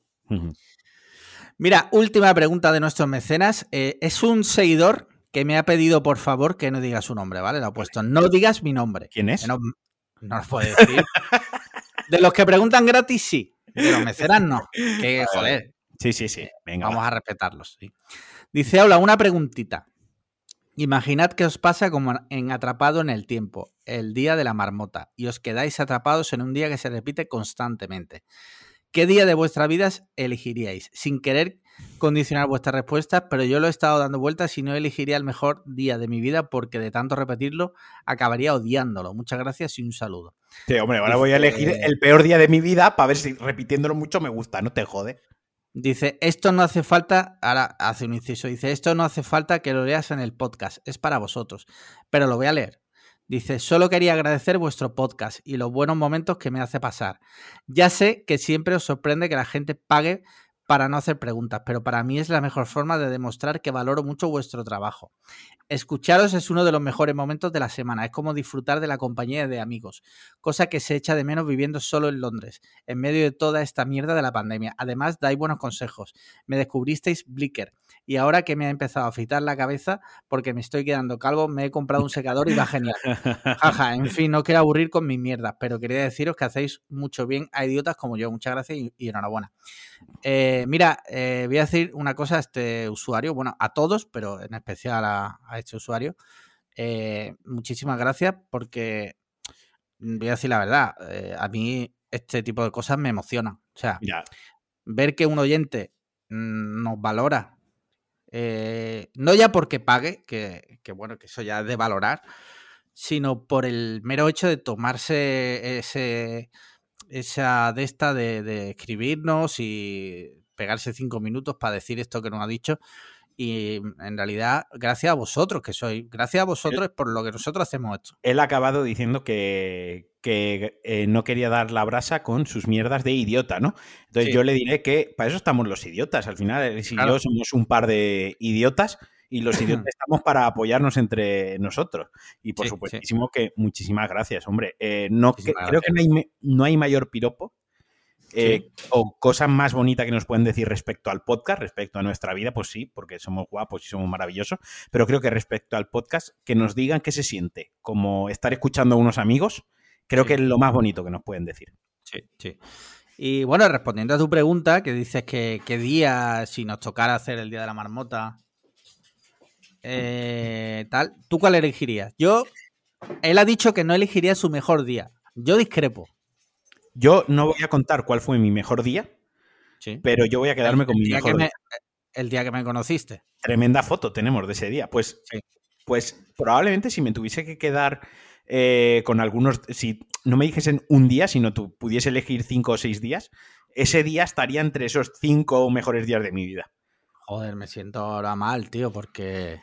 Mira, última pregunta de nuestros mecenas. Eh, es un seguidor que me ha pedido, por favor, que no diga su nombre, ¿vale? Lo ha puesto. No digas mi nombre. ¿Quién es? No, no, lo puede decir. de los que preguntan gratis, sí. De los mecenas, no. Que, joder. Sí, sí, sí. Venga. Vamos a respetarlos. Dice, hola, una preguntita. Imaginad que os pasa como en Atrapado en el Tiempo, el día de la marmota, y os quedáis atrapados en un día que se repite constantemente. ¿Qué día de vuestra vida elegiríais? Sin querer condicionar vuestras respuestas, pero yo lo he estado dando vueltas y no elegiría el mejor día de mi vida porque de tanto repetirlo acabaría odiándolo. Muchas gracias y un saludo. Sí, hombre, ahora voy a elegir el peor día de mi vida para ver si repitiéndolo mucho me gusta, no te jode. Dice, esto no hace falta, ahora hace un inciso, dice, esto no hace falta que lo leas en el podcast, es para vosotros, pero lo voy a leer. Dice, solo quería agradecer vuestro podcast y los buenos momentos que me hace pasar. Ya sé que siempre os sorprende que la gente pague para no hacer preguntas, pero para mí es la mejor forma de demostrar que valoro mucho vuestro trabajo. Escucharos es uno de los mejores momentos de la semana, es como disfrutar de la compañía de amigos, cosa que se echa de menos viviendo solo en Londres, en medio de toda esta mierda de la pandemia. Además, dais buenos consejos. Me descubristeis Blicker y ahora que me ha empezado a afitar la cabeza porque me estoy quedando calvo, me he comprado un secador y va genial. Jaja, en fin, no quiero aburrir con mis mierdas, pero quería deciros que hacéis mucho bien a idiotas como yo. Muchas gracias y enhorabuena. Eh, mira, eh, voy a decir una cosa a este usuario, bueno, a todos, pero en especial a, este usuario. Eh, muchísimas gracias porque voy a decir la verdad, a mí este tipo de cosas me emocionan. O sea, ver que un oyente mm, nos valora, no ya porque pague, que, que, bueno, que eso ya es de valorar, sino por el mero hecho de tomarse ese esa de esta de, escribirnos y pegarse cinco minutos para decir esto que nos ha dicho. Y en realidad, gracias a vosotros que sois, gracias a vosotros por lo que nosotros hacemos esto. Él ha acabado diciendo que, eh, no quería dar la brasa con sus mierdas de idiota, ¿no? Entonces yo le diré que para eso estamos los idiotas. Al final, si yo somos un par de idiotas y los idiotas estamos para apoyarnos entre nosotros. Y por supuesto que muchísimas gracias, hombre. Eh, no, creo que no hay, mayor piropo eh, o cosa más bonita que nos pueden decir respecto al podcast, respecto a nuestra vida, pues sí, porque somos guapos y somos maravillosos, pero creo que respecto al podcast, que nos digan qué se siente, como estar escuchando a unos amigos, creo que es lo más bonito que nos pueden decir. Sí, sí. Y bueno, respondiendo a tu pregunta, que dices que qué día, si nos tocara hacer el día de la marmota, eh, tal, ¿tú cuál elegirías? Yo, él ha dicho que no elegiría su mejor día. Yo discrepo. Yo no voy a contar cuál fue mi mejor día, pero yo voy a quedarme con mi mejor día. El día que me conociste. Tremenda foto tenemos de ese día. Pues, pues probablemente si me tuviese que quedar eh, con algunos, si no me dijesen un día, sino tú pudiese elegir cinco o seis días, ese día estaría entre esos cinco mejores días de mi vida. Joder, me siento ahora mal, tío, porque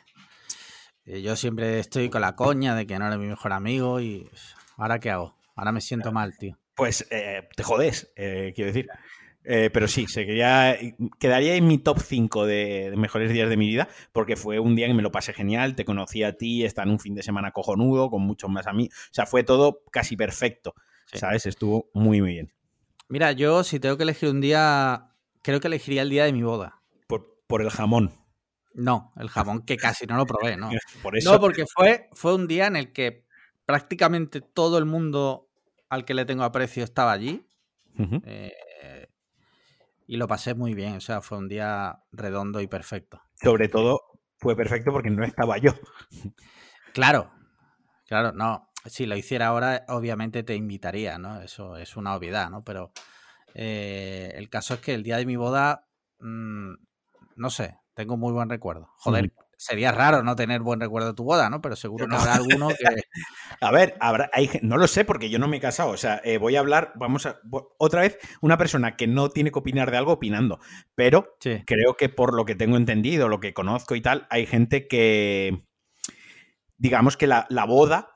eh, yo siempre estoy con la coña de que no eres mi mejor amigo y ahora qué hago? Ahora me siento mal, tío. Pues eh, te jodes, eh, quiero decir. pero sí, se quería, quedaría en mi top 5 de, mejores días de mi vida, porque fue un día que me lo pasé genial, te conocí a ti, está en un fin de semana cojonudo, con muchos más a mí. O sea, fue todo casi perfecto, ¿sabes? Estuvo muy, muy bien. Mira, yo si tengo que elegir un día, creo que elegiría el día de mi boda. Por, por el jamón. No, el jamón que casi no lo probé, ¿no? No, porque fue, fue un día en el que prácticamente todo el mundo al que le tengo aprecio estaba allí. Eh, y lo pasé muy bien, o sea, fue un día redondo y perfecto. Sobre todo fue perfecto porque no estaba yo. Claro, claro, no. Si lo hiciera ahora, obviamente te invitaría, ¿no? Eso es una obviedad, ¿no? Pero eh, el caso es que el día de mi boda, mm, no sé, tengo muy buen recuerdo. Joder, sería raro no tener buen recuerdo de tu boda, ¿no? Pero seguro que habrá alguno que. A ver, habrá, hay, no lo sé porque yo no me he casado. O sea, eh, voy a hablar, vamos a. Otra vez, una persona que no tiene que opinar de algo opinando. Pero creo que por lo que tengo entendido, lo que conozco y tal, hay gente que. Digamos que la, boda,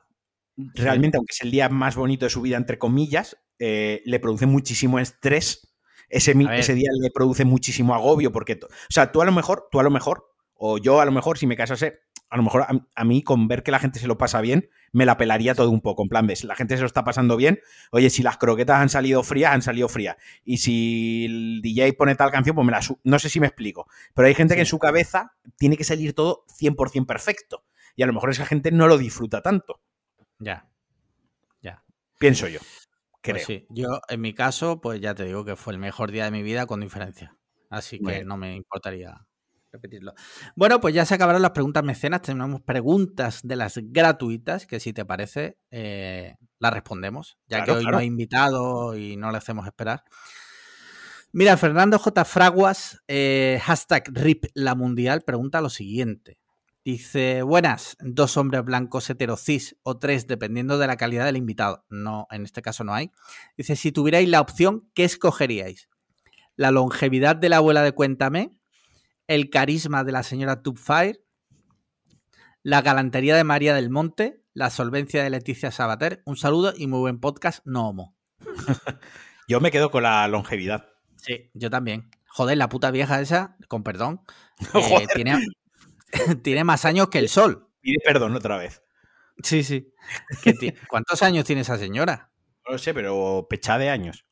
realmente, aunque es el día más bonito de su vida, entre comillas, eh, le produce muchísimo estrés ese, ese día le produce muchísimo agobio porque, o sea, tú a lo mejor, tú a lo mejor, o yo a lo mejor, si me casase, a lo mejor a, mí con ver que la gente se lo pasa bien, me la pelaría todo un poco. En plan, ves, la gente se lo está pasando bien. Oye, si las croquetas han salido frías, han salido frías. Y si el DJ pone tal canción, pues me la... No sé si me explico. Pero hay gente que en su cabeza tiene que salir todo 100% perfecto. Y a lo mejor esa gente no lo disfruta tanto. Ya. Ya. Pienso yo. Pues creo. sí. Yo, en mi caso, pues ya te digo que fue el mejor día de mi vida con diferencia. Así que no me importaría repetirlo. Bueno, pues ya se acabaron las preguntas mecenas. Tenemos preguntas de las gratuitas que si te parece eh, las respondemos, ya que hoy no he invitado y no le hacemos esperar. Mira, Fernando J. Fraguas, eh, hashtag RIP la mundial, pregunta lo siguiente. Dice, buenas, dos hombres blancos heterocis o tres, dependiendo de la calidad del invitado. No, en este caso no hay. Dice, si tuvierais la opción, ¿qué escogeríais? ¿La longevidad de la abuela de Cuéntame? El carisma de la señora Tubfire, la galantería de María del Monte, la solvencia de Leticia Sabater. Un saludo y muy buen podcast, no homo. yo me quedo con la longevidad. Sí, yo también. Joder, la puta vieja esa, con perdón, eh, tiene, tiene, más años que el sol. Pide perdón otra vez. Sí, sí. ¿Cuántos años tiene esa señora? No lo sé, pero pecha de años.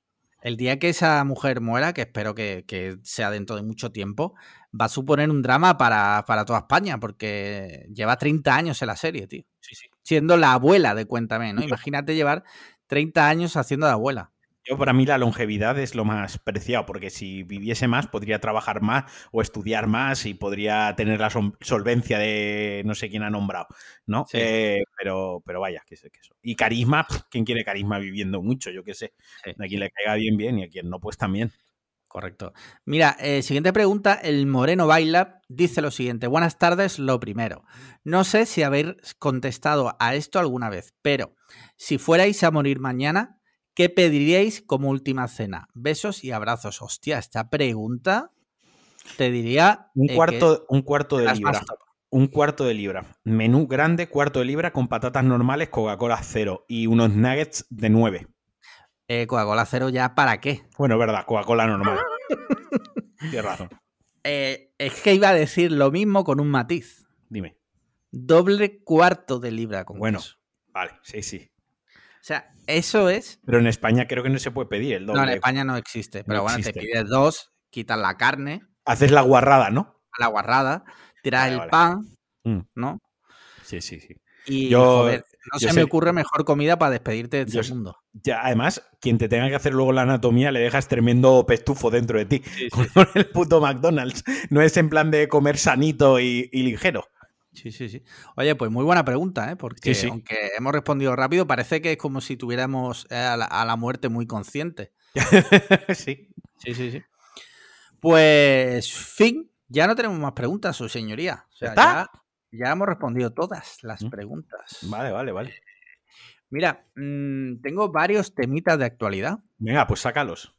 El día que esa mujer muera, que espero que, sea dentro de mucho tiempo, va a suponer un drama para, toda España, porque lleva 30 años en la serie, tío. Sí, sí. Siendo la abuela de Cuéntame, ¿no? Imagínate llevar 30 años haciendo de abuela. Yo, para mí, la longevidad es lo más preciado, porque si viviese más, podría trabajar más o estudiar más y podría tener la solvencia de no sé quién ha nombrado, ¿no? Eh, pero, pero vaya, que sé que eso. Y carisma, ¿quién quiere carisma viviendo mucho? Yo qué sé. A quien le caiga bien, bien, y a quien no, pues también. Correcto. Mira, eh, siguiente pregunta. El Moreno Baila dice lo siguiente. Buenas tardes, lo primero. No sé si habéis contestado a esto alguna vez, pero si fuerais a morir mañana, ¿Qué pediríais como última cena? Besos y abrazos. Hostia, esta pregunta te diría. Un eh, cuarto, un cuarto de libra. Un cuarto de libra. Menú grande, cuarto de libra con patatas normales, Coca-Cola cero y unos nuggets de nueve. Eh, Coca-Cola cero ya para qué? Bueno, verdad, Coca-Cola normal. Tienes razón. Eh, es que iba a decir lo mismo con un matiz. Dime. Doble cuarto de libra con Bueno, vale, sí, sí. O sea, eso es. Pero en España creo que no se puede pedir el doble. No, en España no existe. Pero bueno, te pides dos, quitas la carne. Haces la guarrada, ¿no? La guarrada, tiras el pan, mm. ¿no? Sí, sí, sí. Y joder, no se me ocurre mejor comida para despedirte de este mundo. Ya, además, quien te tenga que hacer luego la anatomía le dejas tremendo pestufo dentro de ti. Con el puto McDonald's. No es en plan de comer sanito y ligero. Sí, sí, sí. Oye, pues muy buena pregunta, ¿eh? Porque aunque hemos respondido rápido, parece que es como si tuviéramos eh, a la, muerte muy consciente. sí. Sí, sí, sí. Pues, fin, ya no tenemos más preguntas, su señoría. O sea, ya, hemos respondido todas las mm. preguntas. Vale, vale, vale. Mira, mm, tengo varios temitas de actualidad. Venga, pues sácalos.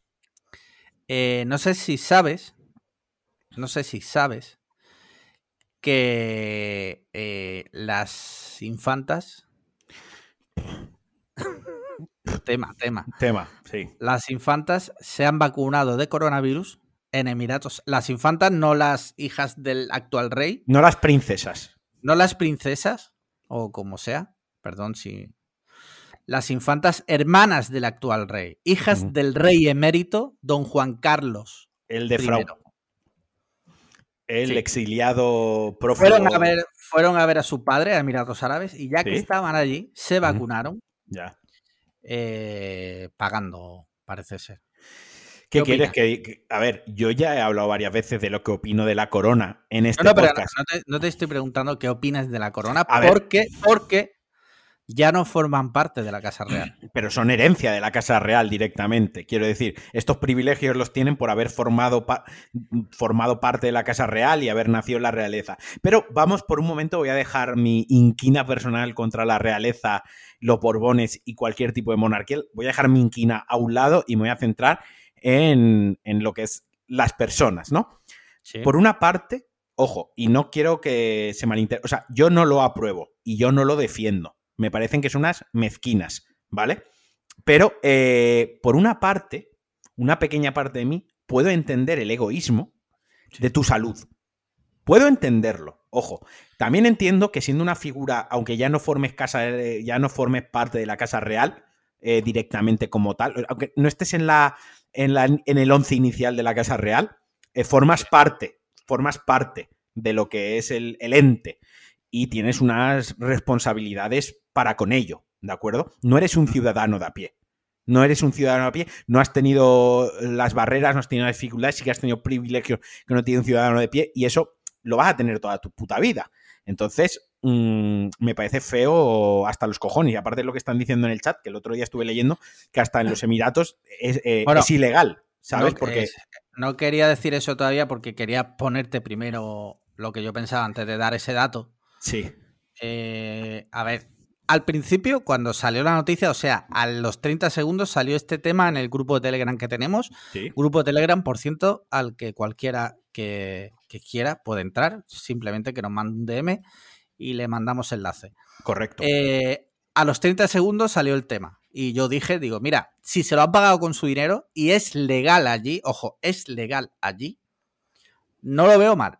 Eh, no sé si sabes, no sé si sabes que eh, las infantas. tema, tema. Tema, sí. Las infantas se han vacunado de coronavirus en Emiratos. Las infantas, no las hijas del actual rey. No las princesas. No las princesas, o como sea. Perdón si. Las infantas hermanas del actual rey, hijas del rey emérito, don Juan Carlos. El de Frau el exiliado prófugo. Fueron a, ver, fueron a ver a su padre, a Emiratos Árabes, y ya que estaban allí, se vacunaron. Ya. Eh, pagando, parece ser. ¿Qué, quieres que, A ver, yo ya he hablado varias veces de lo que opino de la corona en este no, no, podcast. no, te, estoy preguntando qué opinas de la corona, porque, porque ya no forman parte de la Casa Real. Pero son herencia de la Casa Real directamente. Quiero decir, estos privilegios los tienen por haber formado, formado parte de la Casa Real y haber nacido en la realeza. Pero vamos, por un momento voy a dejar mi inquina personal contra la realeza, los Borbones y cualquier tipo de monarquía. Voy a dejar mi inquina a un lado y me voy a centrar en, lo que es las personas, ¿no? Por una parte, ojo, y no quiero que se malinterprete, o sea, yo no lo apruebo y yo no lo defiendo me parecen que son unas mezquinas, ¿vale? Pero eh, por una parte, una pequeña parte de mí, puedo entender el egoísmo de tu salud. Puedo entenderlo. Ojo, también entiendo que siendo una figura, aunque ya no formes casa, eh, ya no formes parte de la casa real eh, directamente como tal, aunque no estés en la, en, el once inicial de la casa real, eh, formas parte, formas parte de lo que es el, ente y tienes unas responsabilidades para con ello, ¿de acuerdo? No eres un ciudadano de a pie. No eres un ciudadano a pie, no has tenido las barreras, no has tenido dificultades, sí que has tenido privilegios que no tiene un ciudadano de pie, y eso lo vas a tener toda tu puta vida. Entonces, mm, me parece feo hasta los cojones. Y aparte de lo que están diciendo en el chat, que el otro día estuve leyendo, que hasta en los Emiratos es, eh, ilegal, ¿sabes? No, porque... no quería decir eso todavía porque quería ponerte primero lo que yo pensaba antes de dar ese dato. Sí. Eh, a ver, al principio, cuando salió la noticia, o sea, a los 30 segundos salió este tema en el grupo de Telegram que tenemos. Grupo de Telegram, por ciento, al que cualquiera que, quiera puede entrar, simplemente que nos mande un DM y le mandamos enlace. Correcto. Eh, a los 30 segundos salió el tema. Y yo dije, digo, mira, si se lo han pagado con su dinero y es legal allí, ojo, es legal allí, no lo veo mal.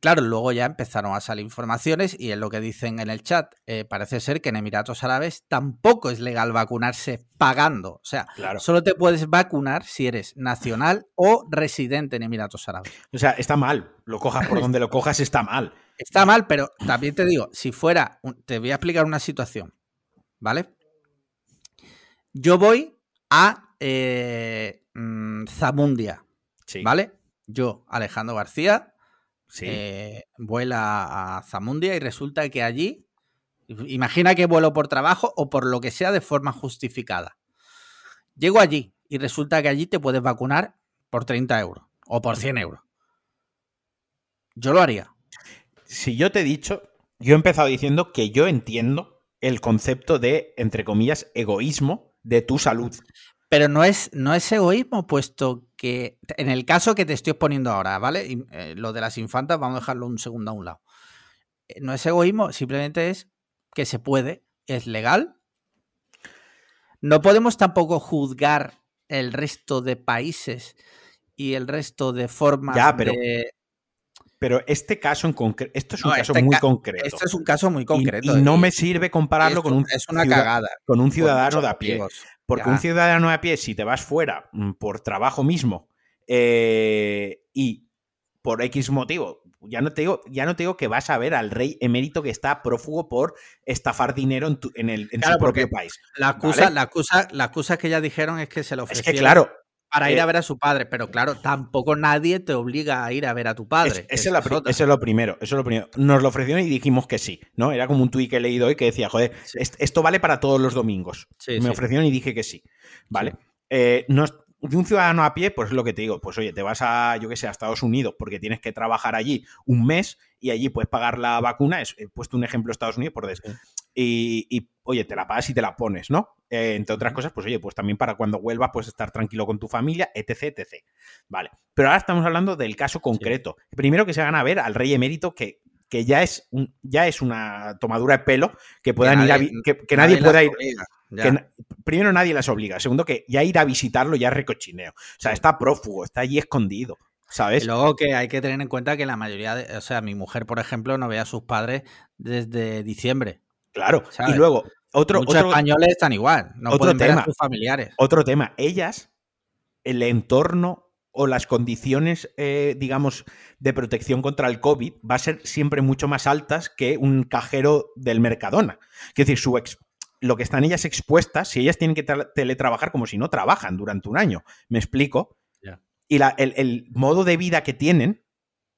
Claro, luego ya empezaron a salir informaciones y es lo que dicen en el chat. Eh, parece ser que en Emiratos Árabes tampoco es legal vacunarse pagando. O sea, solo te puedes vacunar si eres nacional o residente en Emiratos Árabes. O sea, está mal. Lo cojas por donde lo cojas, está mal. Está mal, pero también te digo, si fuera, te voy a explicar una situación, ¿vale? Yo voy a eh, mm, Zamundia, ¿vale? Yo, Alejandro García, eh, vuela a Zamundia y resulta que allí, imagina que vuelo por trabajo o por lo que sea de forma justificada. Llego allí y resulta que allí te puedes vacunar por 30 euros o por 100 euros. Yo lo haría. Si yo te he dicho, yo he empezado diciendo que yo entiendo el concepto de, entre comillas, egoísmo de tu salud. Pero no es, no es egoísmo, puesto que en el caso que te estoy exponiendo ahora, ¿vale? Eh, lo de las infantas, vamos a dejarlo un segundo a un lado. Eh, no es egoísmo, simplemente es que se puede, es legal. No podemos tampoco juzgar el resto de países y el resto de formas ya, pero, Pero este caso en concreto, esto es un caso este muy concreto. Esto es un caso muy concreto. Y, no me sirve compararlo con un, es una cagada. con un ciudadano de a pie. Porque un ciudadano a pie, si te vas fuera mm, por trabajo mismo eh, y por X motivo, ya no, te digo, ya no te digo que vas a ver al rey emérito que está prófugo por estafar dinero en, en, el, en su propio país. La excusa, la, excusa, la excusa que ya dijeron es que se lo ofrecieron. Es que claro, para ir a eh, ver a su padre, pero claro, tampoco nadie te obliga a ir a ver a tu padre. Es, eso, es lo primero, eso es lo primero. Nos lo ofrecieron y dijimos que sí, ¿no? Era como un tuit que he leído hoy que decía, joder, esto vale para todos los domingos. Me ofrecieron y dije que sí, ¿vale? Eh, de un ciudadano a pie, pues es lo que te digo, pues oye, te vas a, yo que sé, a Estados Unidos porque tienes que trabajar allí un mes y allí puedes pagar la vacuna, he puesto un ejemplo Estados Unidos por des y, y, oye, te la pagas y te la pones, ¿no? Eh, entre otras cosas, pues oye, pues también para cuando vuelvas, pues estar tranquilo con tu familia, etc, etc. Vale. Pero ahora estamos hablando del caso concreto. Primero que se hagan a ver al rey emérito que, que ya, es un, ya es una tomadura de pelo que puedan ir a, que, nadie, pueda ir. primero nadie las obliga. Segundo, que ya ir a visitarlo ya es recochineo. O sea, está prófugo, está allí escondido. ¿Sabes? luego que hay que tener en cuenta que la mayoría de, o sea, mi mujer, por ejemplo, no ve a sus padres desde diciembre. Claro. Y luego, otro, Muchos españoles están igual, no otro pueden tema, sus familiares. Otro tema, ellas, el entorno o las condiciones, eh, digamos, de protección contra el COVID va a ser siempre mucho más altas que un cajero del Mercadona. Es decir, su lo que están ellas expuestas, si ellas tienen que teletrabajar como si no trabajan durante un año, me explico. Y el modo de vida que tienen,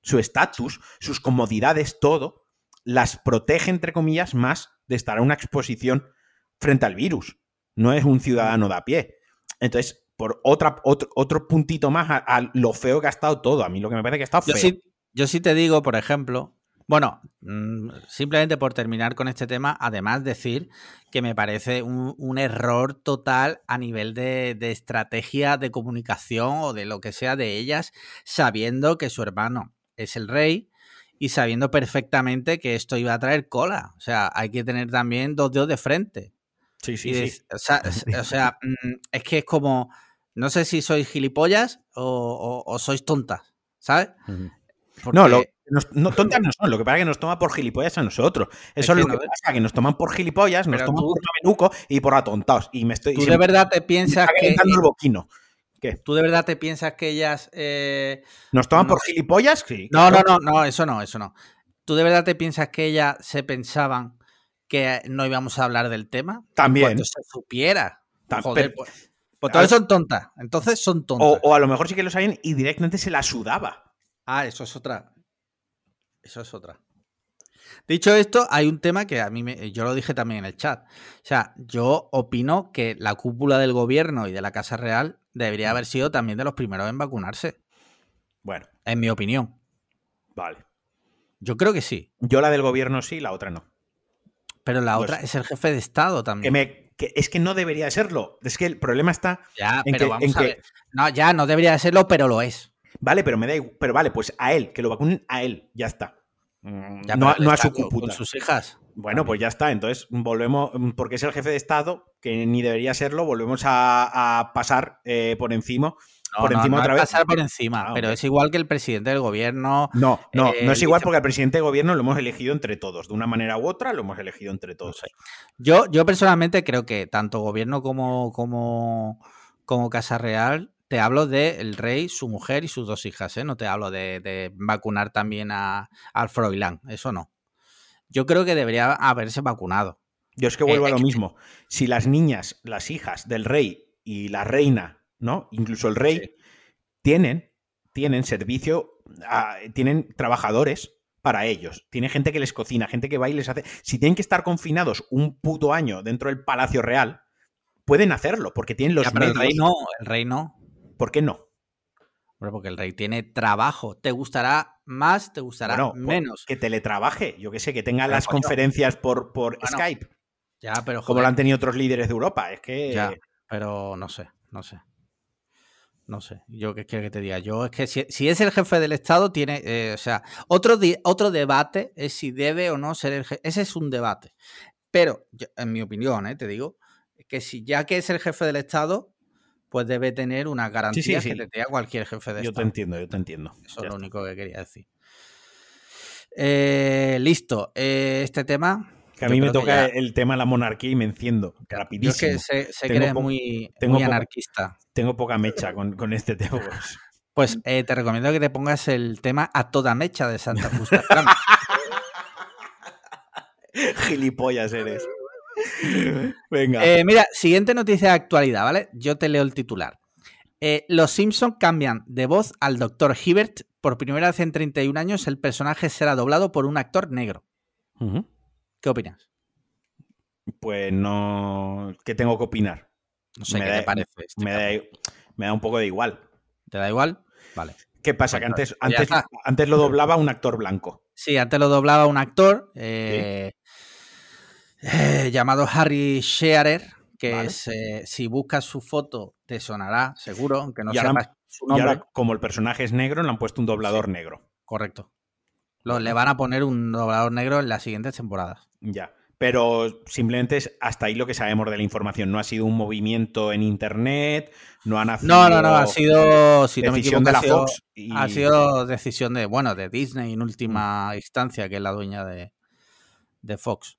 su estatus, sus comodidades, todo, las protege, entre comillas, más de estar a una exposición frente al virus. No es un ciudadano de a pie. Entonces, por otra, otro, otro puntito más a, lo feo que ha estado todo. A mí lo que me parece que ha estado feo. Yo sí, yo sí te digo, por ejemplo, bueno, mm, simplemente por terminar con este tema, además decir que me parece un, error total a nivel de, de, estrategia de comunicación o de lo que sea de ellas, sabiendo que su hermano es el rey, y sabiendo perfectamente que esto iba a traer cola. O sea, hay que tener también dos dedos de frente. Sí, sí, sí. O sea, mm, es que es como, no sé si sois gilipollas o, sois tontas, ¿sabes? no, lo, no, tontas no son, lo que pasa es que nos toma por gilipollas a nosotros. Eso es, lo que pasa, que nos toman por gilipollas, nos toman por menuco y por atontados. Y me estoy. ¿Tú de verdad te piensas que. El boquino. ¿Qué? ¿Tú de verdad te piensas que ellas. Eh, ¿Nos toman por gilipollas? Sí. No, no, no, no, eso no, eso no. ¿Tú de verdad te piensas que ellas se pensaban que no íbamos a hablar del tema? También. Cuando se supiera. Joder, pues, pues todas son tontas. Entonces son tontas. O, a lo mejor sí que lo sabían y directamente se la sudaba. Ah, eso es otra. Eso es otra. Dicho esto, hay un tema que a mí me, yo lo dije también en el chat. O sea, yo opino que la cúpula del gobierno y de la Casa Real debería haber sido también de los primeros en vacunarse. Bueno. En mi opinión. Vale. Yo creo que sí. Yo la del gobierno sí, la otra no. Pero la pues otra es el jefe de Estado también. Que, es que no debería serlo. Es que el problema está. Ya, en pero vamos a ver. No, ya, no debería serlo, pero lo es. Vale, pero me da Pero vale, pues a él, que lo vacunen a él, ya está. Mm, no, a su Con sus hijas. Bueno, pues ya está. Entonces volvemos, porque es el jefe de Estado, que ni debería serlo, volvemos a, pasar eh, por encima por encima otra vez. pasar por encima, ah, pero es igual que el presidente del gobierno. No, no, no es igual porque el presidente del gobierno lo hemos elegido entre todos. De una manera u otra lo hemos elegido entre todos. Yo, yo personalmente creo que tanto gobierno como, como, como Casa Real, te hablo del rey, su mujer y sus dos hijas, ¿eh? No te hablo de, vacunar también a, al Froilán, eso no. Yo creo que debería haberse vacunado. Yo es que vuelvo a lo mismo. Si las niñas, las hijas del rey y la reina ¿no? Incluso el rey, tienen, tienen servicio, tienen trabajadores para ellos. Tiene gente que les cocina, gente que va y les hace. Si tienen que estar confinados un puto año dentro del Palacio Real, pueden hacerlo, porque tienen los medios. El rey no, el rey no. ¿Por qué no? porque el rey tiene trabajo. ¿Te gustará más? ¿Te gustará menos? Que teletrabaje, yo que sé, que tenga las conferencias por, por Skype. Ya, pero Como lo han tenido otros líderes de Europa. Es que. Ya, pero no sé, no sé. No sé, yo qué quiero que te diga. Yo es que si, es el jefe del Estado, tiene. Eh, o sea, otro, otro debate es si debe o no ser el jefe. Ese es un debate. Pero, en mi opinión, eh, te digo, que si ya que es el jefe del Estado, pues debe tener una garantía que le dé a cualquier jefe de Estado. Yo te entiendo, yo te entiendo. Eso es lo único que quería decir. Eh, listo. este tema que a mí me toca el tema de la monarquía y me enciendo rapidísimo. Yo es que se, cree muy, anarquista. Tengo poca mecha con, este tema. Pues eh, te recomiendo que te pongas el tema a toda mecha de Santa Justa. Gilipollas eres. Venga. Eh, mira, siguiente noticia de actualidad, ¿vale? Yo te leo el titular. Eh, los Simpsons cambian de voz al Dr. Hibbert. Por primera vez en 31 años, el personaje será doblado por un actor negro. ¿Qué opinas? Pues no. ¿Qué tengo que opinar? No sé qué te parece. Este me, da, un poco de igual. ¿Te da igual? Vale. ¿Qué pasa? que antes, antes, antes, lo doblaba un actor blanco. Sí, antes lo doblaba un actor eh, eh, llamado Harry Shearer, que es, eh, si buscas su foto te sonará, seguro, aunque no sepas su nombre. Y ahora, como el personaje es negro, le han puesto un doblador negro. Correcto. Le van a poner un doblador negro en las siguientes temporadas. Ya. Pero simplemente es hasta ahí lo que sabemos de la información. No ha sido un movimiento en internet, no ha nacido. No, no, no, ha sido. Si decisión de la Fox. Ha sido decisión de, bueno, de Disney en última instancia, que es la dueña de, Fox.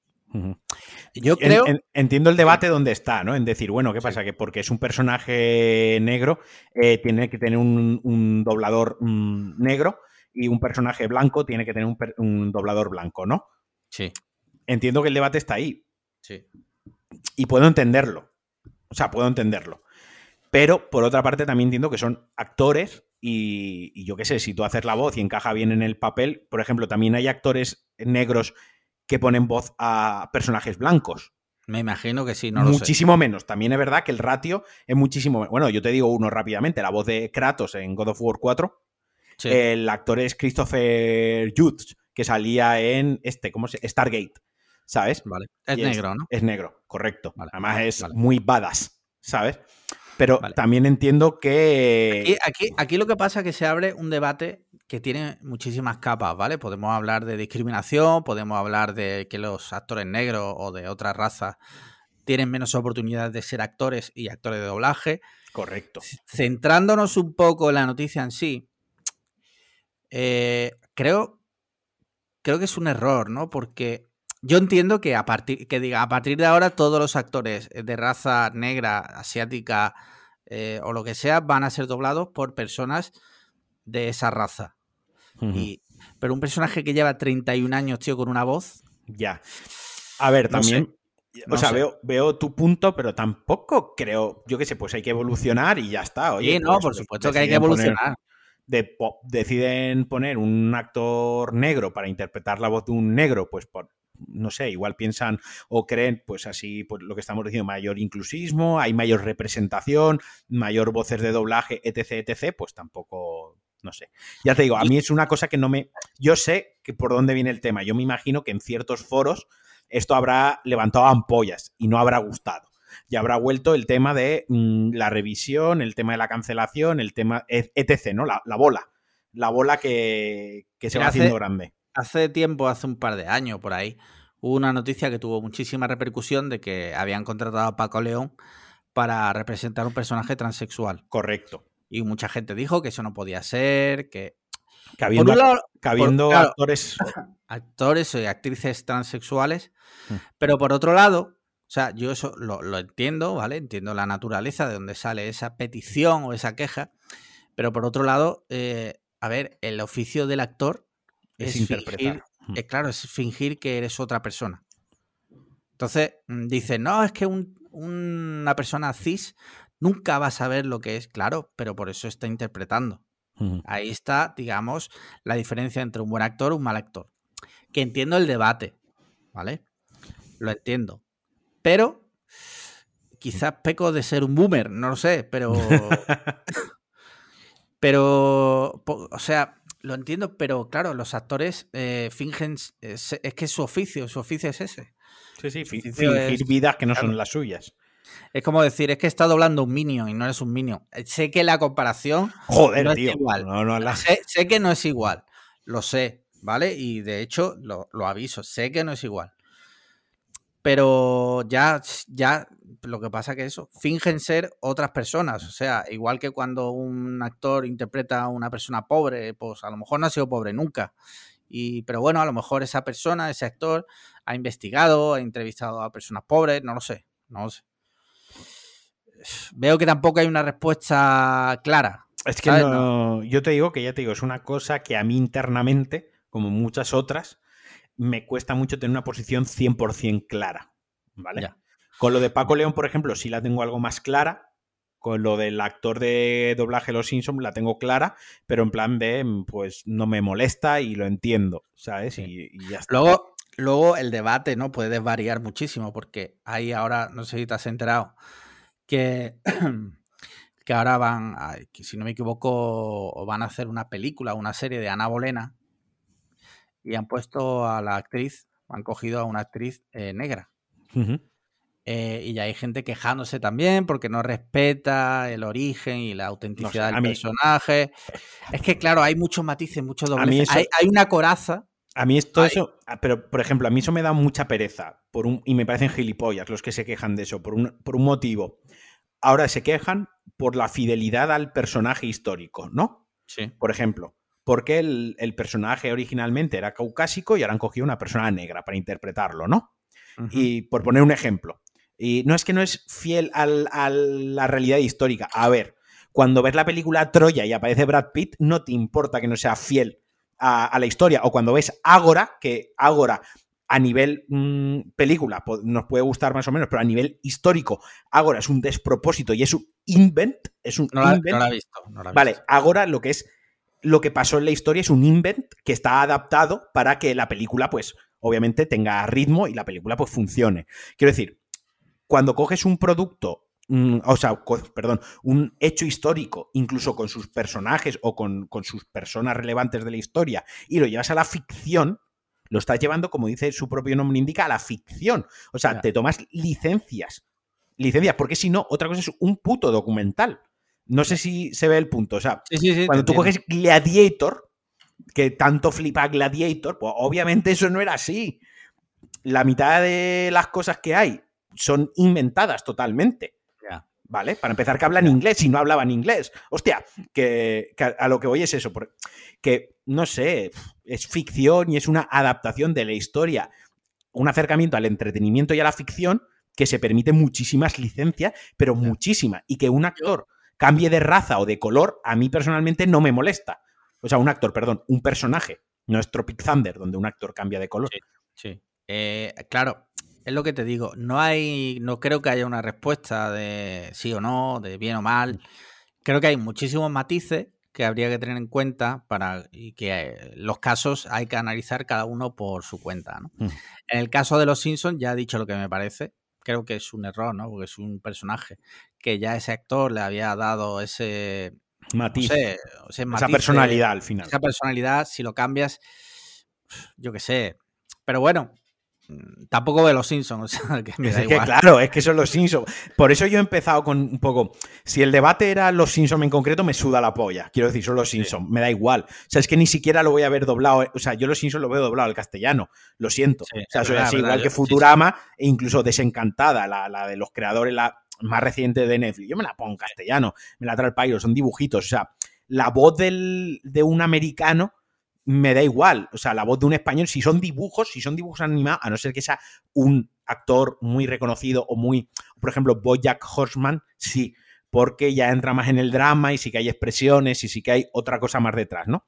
Yo creo. entiendo el debate donde está, ¿no? En decir, bueno, ¿qué pasa? Que porque es un personaje negro, eh, tiene que tener un, doblador mm, negro y un personaje blanco tiene que tener un, un doblador blanco, ¿no? Sí entiendo que el debate está ahí. Sí. Y puedo entenderlo. O sea, puedo entenderlo. Pero, por otra parte, también entiendo que son actores y, yo qué sé, si tú haces la voz y encaja bien en el papel, por ejemplo, también hay actores negros que ponen voz a personajes blancos. Me imagino que sí, no lo Muchísimo menos. También es verdad que el ratio es muchísimo Bueno, yo te digo uno rápidamente. La voz de Kratos en God of War 4. El actor es Christopher Judge, que salía en este, ¿cómo se Stargate. ¿sabes? Vale. Es negro, ¿no? Es negro, correcto. Además es muy badass, ¿sabes? Pero también entiendo que... Aquí, aquí, lo que pasa es que se abre un debate que tiene muchísimas capas, ¿vale? Podemos hablar de discriminación, podemos hablar de que los actores negros o de otras razas tienen menos oportunidades de ser actores y actores de doblaje. Correcto. Centrándonos un poco en la noticia en sí, eh, creo creo que es un error, ¿no? Porque yo entiendo que a partir, que diga, a partir de ahora todos los actores de raza negra, asiática eh, o lo que sea van a ser doblados por personas de esa raza. y, pero un personaje que lleva 31 años, tío, con una voz. Ya. A ver, también. o sea, veo, veo, tu punto, pero tampoco creo. Yo qué sé, pues hay que evolucionar y ya está. Oye, sí, no, pues, por supuesto que hay que evolucionar. De deciden poner un actor negro para interpretar la voz de un negro, pues por, no sé, igual piensan o creen, pues así, pues lo que estamos diciendo, mayor inclusismo, hay mayor representación, mayor voces de doblaje, etc., etc., pues tampoco, no sé. Ya te digo, a mí es una cosa que no me... Yo sé que por dónde viene el tema. Yo me imagino que en ciertos foros esto habrá levantado ampollas y no habrá gustado. Y habrá vuelto el tema de mm, la revisión, el tema de la cancelación, el tema, etc., ¿no? La, bola. La bola que, se va haciendo grande hace tiempo, hace un par de años por ahí, hubo una noticia que tuvo muchísima repercusión de que habían contratado a Paco León para representar un personaje transexual. Correcto. Y mucha gente dijo que eso no podía ser, que... Que habiendo, actores... actores y actrices transexuales. Mm. Pero por otro lado, o sea, yo eso lo, lo, entiendo, ¿vale? Entiendo la naturaleza de donde sale esa petición o esa queja. Pero por otro lado, eh, a ver, el oficio del actor es, interpretar. Eh, claro, es fingir que eres otra persona. Entonces, mm, dice, no, es que una persona cis nunca va a saber lo que es, claro, pero por eso está interpretando. Ahí está, digamos, la diferencia entre un buen actor y un mal actor. Que entiendo el debate, ¿vale? Lo entiendo. Pero quizás peco de ser un boomer, no lo sé, pero... pero, o sea, lo entiendo, pero claro, los actores eh, fingen. Es, que es su oficio, su oficio es ese. Sí, sí, fingir vidas que no son las suyas. Es como decir, es que está doblando un minion y no eres un minion. Eh, sé que la comparación. Joder, no tío. Es igual. sé, que no es igual. Lo sé, ¿vale? Y de hecho, lo, lo aviso. Sé que no es igual. Pero ya, ya lo que pasa que eso, fingen ser otras personas. O sea, igual que cuando un actor interpreta a una persona pobre, pues a lo mejor no ha sido pobre nunca. Y, pero bueno, a lo mejor esa persona, ese actor, ha investigado, ha entrevistado a personas pobres, no lo sé, no lo sé. Veo que tampoco hay una respuesta clara. Es que no, yo te digo que ya te digo, es una cosa que a mí internamente, como muchas otras, me cuesta mucho tener una posición 100% clara. ¿Vale? Con lo de Paco León, por ejemplo, sí la tengo algo más clara. Con lo del actor de doblaje Los Simpsons la tengo clara, pero en plan de, pues no me molesta y lo entiendo, ¿sabes? Y, ya está. Luego, luego el debate, ¿no? Puede variar muchísimo, porque hay ahora, no sé si te has enterado, que, que ahora van, si no me equivoco, van a hacer una película, una serie de Ana Bolena, y han puesto a la actriz, han cogido a una actriz eh, negra. Eh, y ya hay gente quejándose también porque no respeta el origen y la autenticidad del personaje. Es que, claro, hay muchos matices, muchos dobles. hay, una coraza. A mí esto, eso, ah, pero por ejemplo, a mí eso me da mucha pereza por un, y me parecen gilipollas los que se quejan de eso, por un, por un motivo. Ahora se quejan por la fidelidad al personaje histórico, ¿no? Sí. Por ejemplo, porque el, el personaje originalmente era caucásico y ahora han cogido una persona negra para interpretarlo, ¿no? Y por poner un ejemplo. Y no es que no es fiel a la realidad histórica. A ver, cuando ves la película Troya y aparece Brad Pitt, no te importa que no sea fiel a, la historia. O cuando ves Ágora, que Ágora a nivel mm, película nos puede gustar más o menos, pero a nivel histórico, Ágora es un despropósito y es un invent. Es un no, invent. no la he visto. vale, Ágora lo que es lo que pasó en la historia es un invent que está adaptado para que la película, pues, obviamente tenga ritmo y la película, pues, funcione. Quiero decir, cuando coges un producto, mm, o sea, perdón, un hecho histórico, incluso con sus personajes o con, sus personas relevantes de la historia, y lo llevas a la ficción, lo estás llevando, como dice su propio nombre indica, a la ficción. O sea, te tomas licencias. Licencias, porque si no, otra cosa es un puto documental. No sé si se ve el punto. O sea, cuando tú coges Gladiator, que tanto flipa Gladiator, pues obviamente eso no era así. La mitad de las cosas que hay son inventadas totalmente. ¿Vale? Para empezar, que hablan inglés y no hablaban inglés. Hostia, que, a lo que voy es eso. Que no sé, es ficción y es una adaptación de la historia, un acercamiento al entretenimiento y a la ficción que se permite muchísimas licencias, pero muchísimas, y que un actor cambie de raza o de color, a mí personalmente no me molesta. O sea, un actor, perdón, un personaje. No es Tropic Thunder, donde un actor cambia de color. Sí, eh, claro, es lo que te digo. No hay, no creo que haya una respuesta de sí o no, de bien o mal. Creo que hay muchísimos matices que habría que tener en cuenta para y que eh, los casos hay que analizar cada uno por su cuenta. Mm. En el caso de los Simpsons ya he dicho lo que me parece. Creo que es un error, ¿no? Porque es un personaje que ya ese actor le había dado ese matiz, esa personalidad al final. Esa personalidad, si lo cambias, yo qué sé. Pero bueno, tampoco de los Simpsons. que es que claro, es que son los Simpsons. Por eso yo he empezado con un poco. Si el debate era los Simpsons en concreto, me suda la polla. Quiero decir, son los Simpsons. Me da igual. O sea, es que ni siquiera lo voy a ver doblado. O sea, yo los Simpsons lo veo doblado al castellano. Lo siento. o sea, soy así, igual que Futurama e incluso Desencantada, la, de los creadores, la más reciente de Netflix. Yo me la pongo en castellano. Me la trae el país, son dibujitos. O sea, la voz del, de un americano me da igual. O sea, la voz de un español, si son dibujos, si son dibujos animados, a no ser que sea un actor muy reconocido o muy, por ejemplo, Bojack Horseman, sí, porque ya entra más en el drama y sí que hay expresiones y sí que hay otra cosa más detrás, ¿no?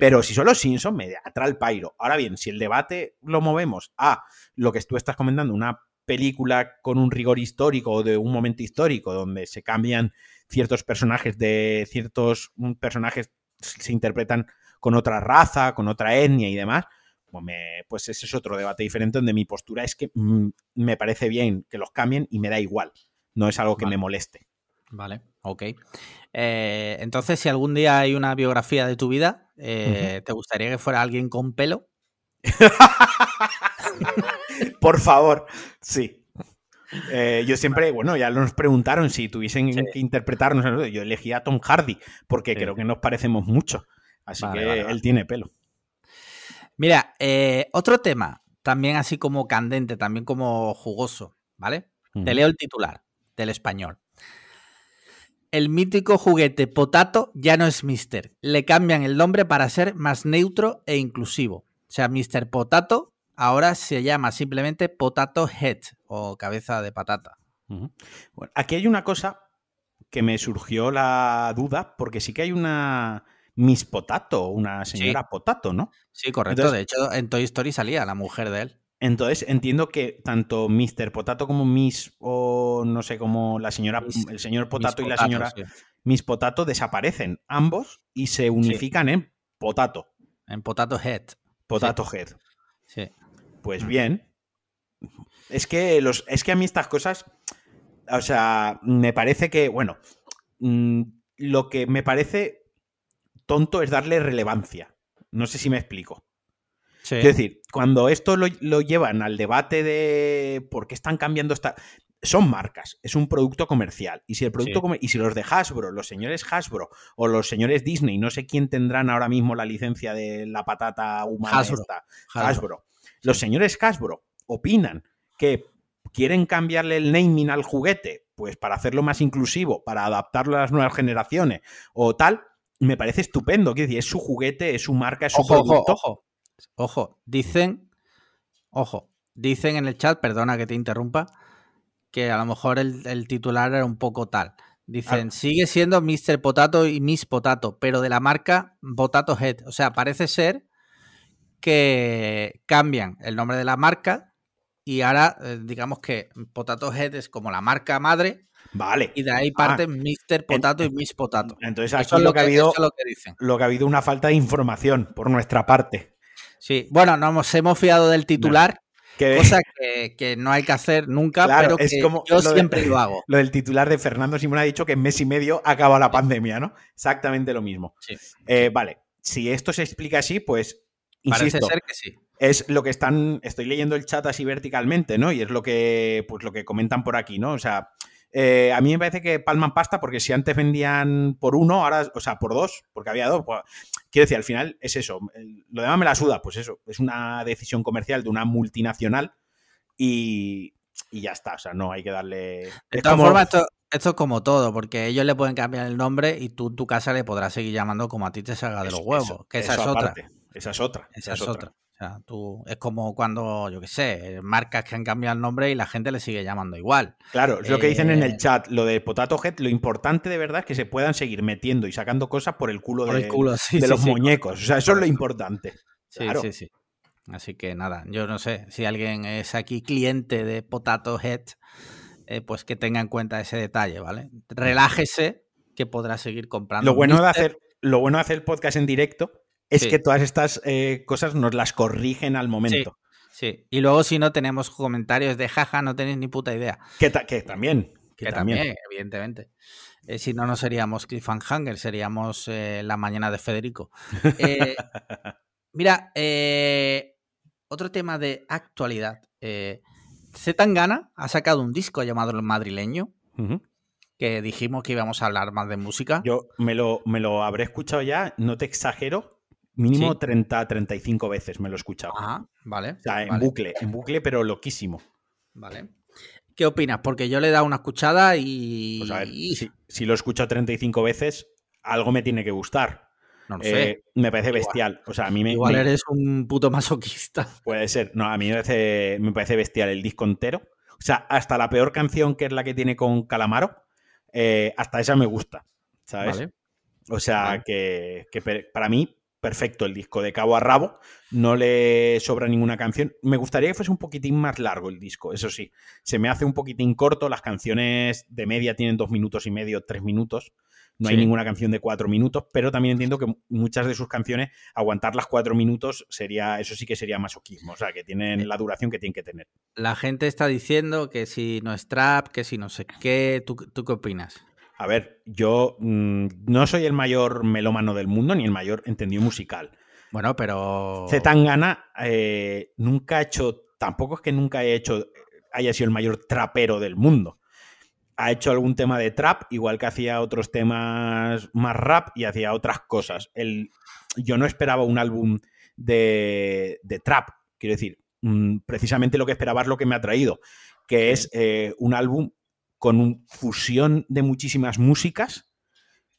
Pero si son los Simpsons, me atrae el pairo. Ahora bien, si el debate lo movemos a lo que tú estás comentando, una película con un rigor histórico o de un momento histórico donde se cambian ciertos personajes de ciertos personajes se interpretan con otra raza, con otra etnia y demás, pues, pues ese es otro debate diferente donde mi postura es que mm, me parece bien que los cambien y me da igual. No es algo que me moleste. Vale, ok. Eh, entonces, si algún día hay una biografía de tu vida, eh, ¿te gustaría que fuera alguien con pelo? Por favor, sí. Eh, yo siempre, bueno, ya nos preguntaron si tuviesen que interpretarnos. Yo elegí a Tom Hardy porque creo que nos parecemos mucho. Así que él tiene pelo. Mira, eh, otro tema, también así como candente, también como jugoso, ¿vale? Te leo el titular del español. El mítico juguete Potato ya no es Mister. Le cambian el nombre para ser más neutro e inclusivo. O sea, Mister Potato ahora se llama simplemente Potato Head o cabeza de patata. bueno, aquí hay una cosa que me surgió la duda, porque sí que hay una Miss Potato, una señora Potato, ¿no? Sí, correcto. de hecho, en Toy Story salía la mujer de él. Entonces entiendo que tanto Mr. Potato como Miss o no sé, como la señora, el señor Potato y la señora Miss Potato desaparecen ambos y se unifican en Potato. En Potato Head. Potato Head. Sí. Pues mm. bien. Es que los, es que a mí estas cosas, o sea, me parece que, bueno, mm, lo que me parece tonto es darle relevancia. No sé si me explico. Es decir, cuando esto lo, llevan al debate de por qué están cambiando esta. Son marcas, es un producto comercial. Y si el producto y si los de Hasbro, los señores Hasbro o los señores Disney, no sé quién tendrán ahora mismo la licencia de la patata humana Hasbro. Hasbro. Los señores Hasbro opinan que quieren cambiarle el naming al juguete, pues para hacerlo más inclusivo, para adaptarlo a las nuevas generaciones o tal, me parece estupendo. Quiero decir, es su juguete, es su marca, es su producto. Ojo, ojo, Dicen, ojo, dicen en el chat, perdona que te interrumpa, que a lo mejor el, titular era un poco tal. Dicen, ah. sigue siendo Mr. Potato y Miss Potato, pero de la marca Potato Head. O sea, parece ser que cambian el nombre de la marca y ahora eh, digamos que Potato Head es como la marca madre Vale. Y de ahí parte Mr. Potato y Miss Potato. Entonces aquí lo, que, ha habido, lo que, dicen. lo que ha habido una falta de información por nuestra parte. Sí, bueno, nos hemos fiado del titular, cosa que, no hay que hacer nunca, pero que yo siempre lo hago. Lo del titular de Fernando Simón ha dicho que en mes y medio acaba la pandemia, ¿no? Exactamente lo mismo. Eh, vale, si esto se explica así, pues Insisto, Parece ser que sí. Es lo que están. Estoy leyendo el chat así verticalmente, ¿no? Y es lo que. Pues lo que comentan por aquí, ¿no? O sea, eh, a mí me parece que palman pasta porque si antes vendían por uno, ahora, o sea, por dos, porque había dos. Pues, quiero decir, al final es eso. Lo demás me la suda, pues eso. Es una decisión comercial de una multinacional y, ya está. O sea, no hay que darle. De todas formas, Esto es como todo, porque ellos le pueden cambiar el nombre y tú tu casa le podrás seguir llamando como a ti te salga de los huevos. que esa es otra. Esa es otra. Esa, es otra. O sea, tú, es como cuando, yo qué sé, marcas que han cambiado el nombre y la gente le sigue llamando igual. Claro, es lo que dicen en el eh, chat, lo de Potato Head, lo importante de verdad es que se puedan seguir metiendo y sacando cosas por el culo, de, de, los muñecos. O sea, eso es lo importante. Sí, sí, sí. Así que nada, yo no sé si alguien es aquí cliente de Potato Head, eh, pues que tenga en cuenta ese detalle, ¿vale? Relájese que podrá seguir comprando. Lo bueno, de hacer, lo bueno de hacer el podcast en directo es que todas estas eh, cosas nos las corrigen al momento. Sí, y luego si no tenemos comentarios de jaja, no tenéis ni puta idea. Que, también. Que, también. evidentemente. Eh, si no, no seríamos Cliffhanger, seríamos la mañana de Federico. mira, otro tema de actualidad. Eh, Zetangana ha sacado un disco llamado El Madrileño, que dijimos que íbamos a hablar más de música. Yo me lo, me lo habré escuchado ya, no te exagero, mínimo 30, 35 veces me lo he escuchado. Ajá, vale. O sea, en bucle, en bucle, pero loquísimo. Vale. ¿Qué opinas? Porque yo le he dado una escuchada y... Pues a ver, si, si, lo he escuchado 35 veces, algo me tiene que gustar. No sé. Eh, me parece bestial. O sea, a mí me, Igual eres un puto masoquista. Puede ser. No, a mí me parece, me parece bestial el disco entero. O sea, hasta la peor canción, que es la que tiene con Calamaro, eh, hasta esa me gusta. ¿Sabes? O sea, que, para mí, perfecto el disco de cabo a rabo. No le sobra ninguna canción. Me gustaría que fuese un poquitín más largo el disco, eso sí. Se me hace un poquitín corto. Las canciones de media tienen dos minutos y medio, tres minutos. No hay ninguna canción de cuatro minutos, pero también entiendo que muchas de sus canciones, aguantar las cuatro minutos sería, eso sí que sería masoquismo, o sea, que tienen la duración que tienen que tener. La gente está diciendo que si no es trap, que si no sé qué, ¿tú, qué opinas? A ver, yo mm, no soy el mayor melómano del mundo ni el mayor entendido musical. Bueno, pero. Zetangana eh, nunca ha hecho. Tampoco es que nunca haya hecho. haya sido el mayor trapero del mundo ha hecho algún tema de trap, igual que hacía otros temas más rap y hacía otras cosas. El, yo no esperaba un álbum de, trap, quiero decir, mm, precisamente lo que esperaba es lo que me ha traído, que es eh, un álbum con una fusión de muchísimas músicas,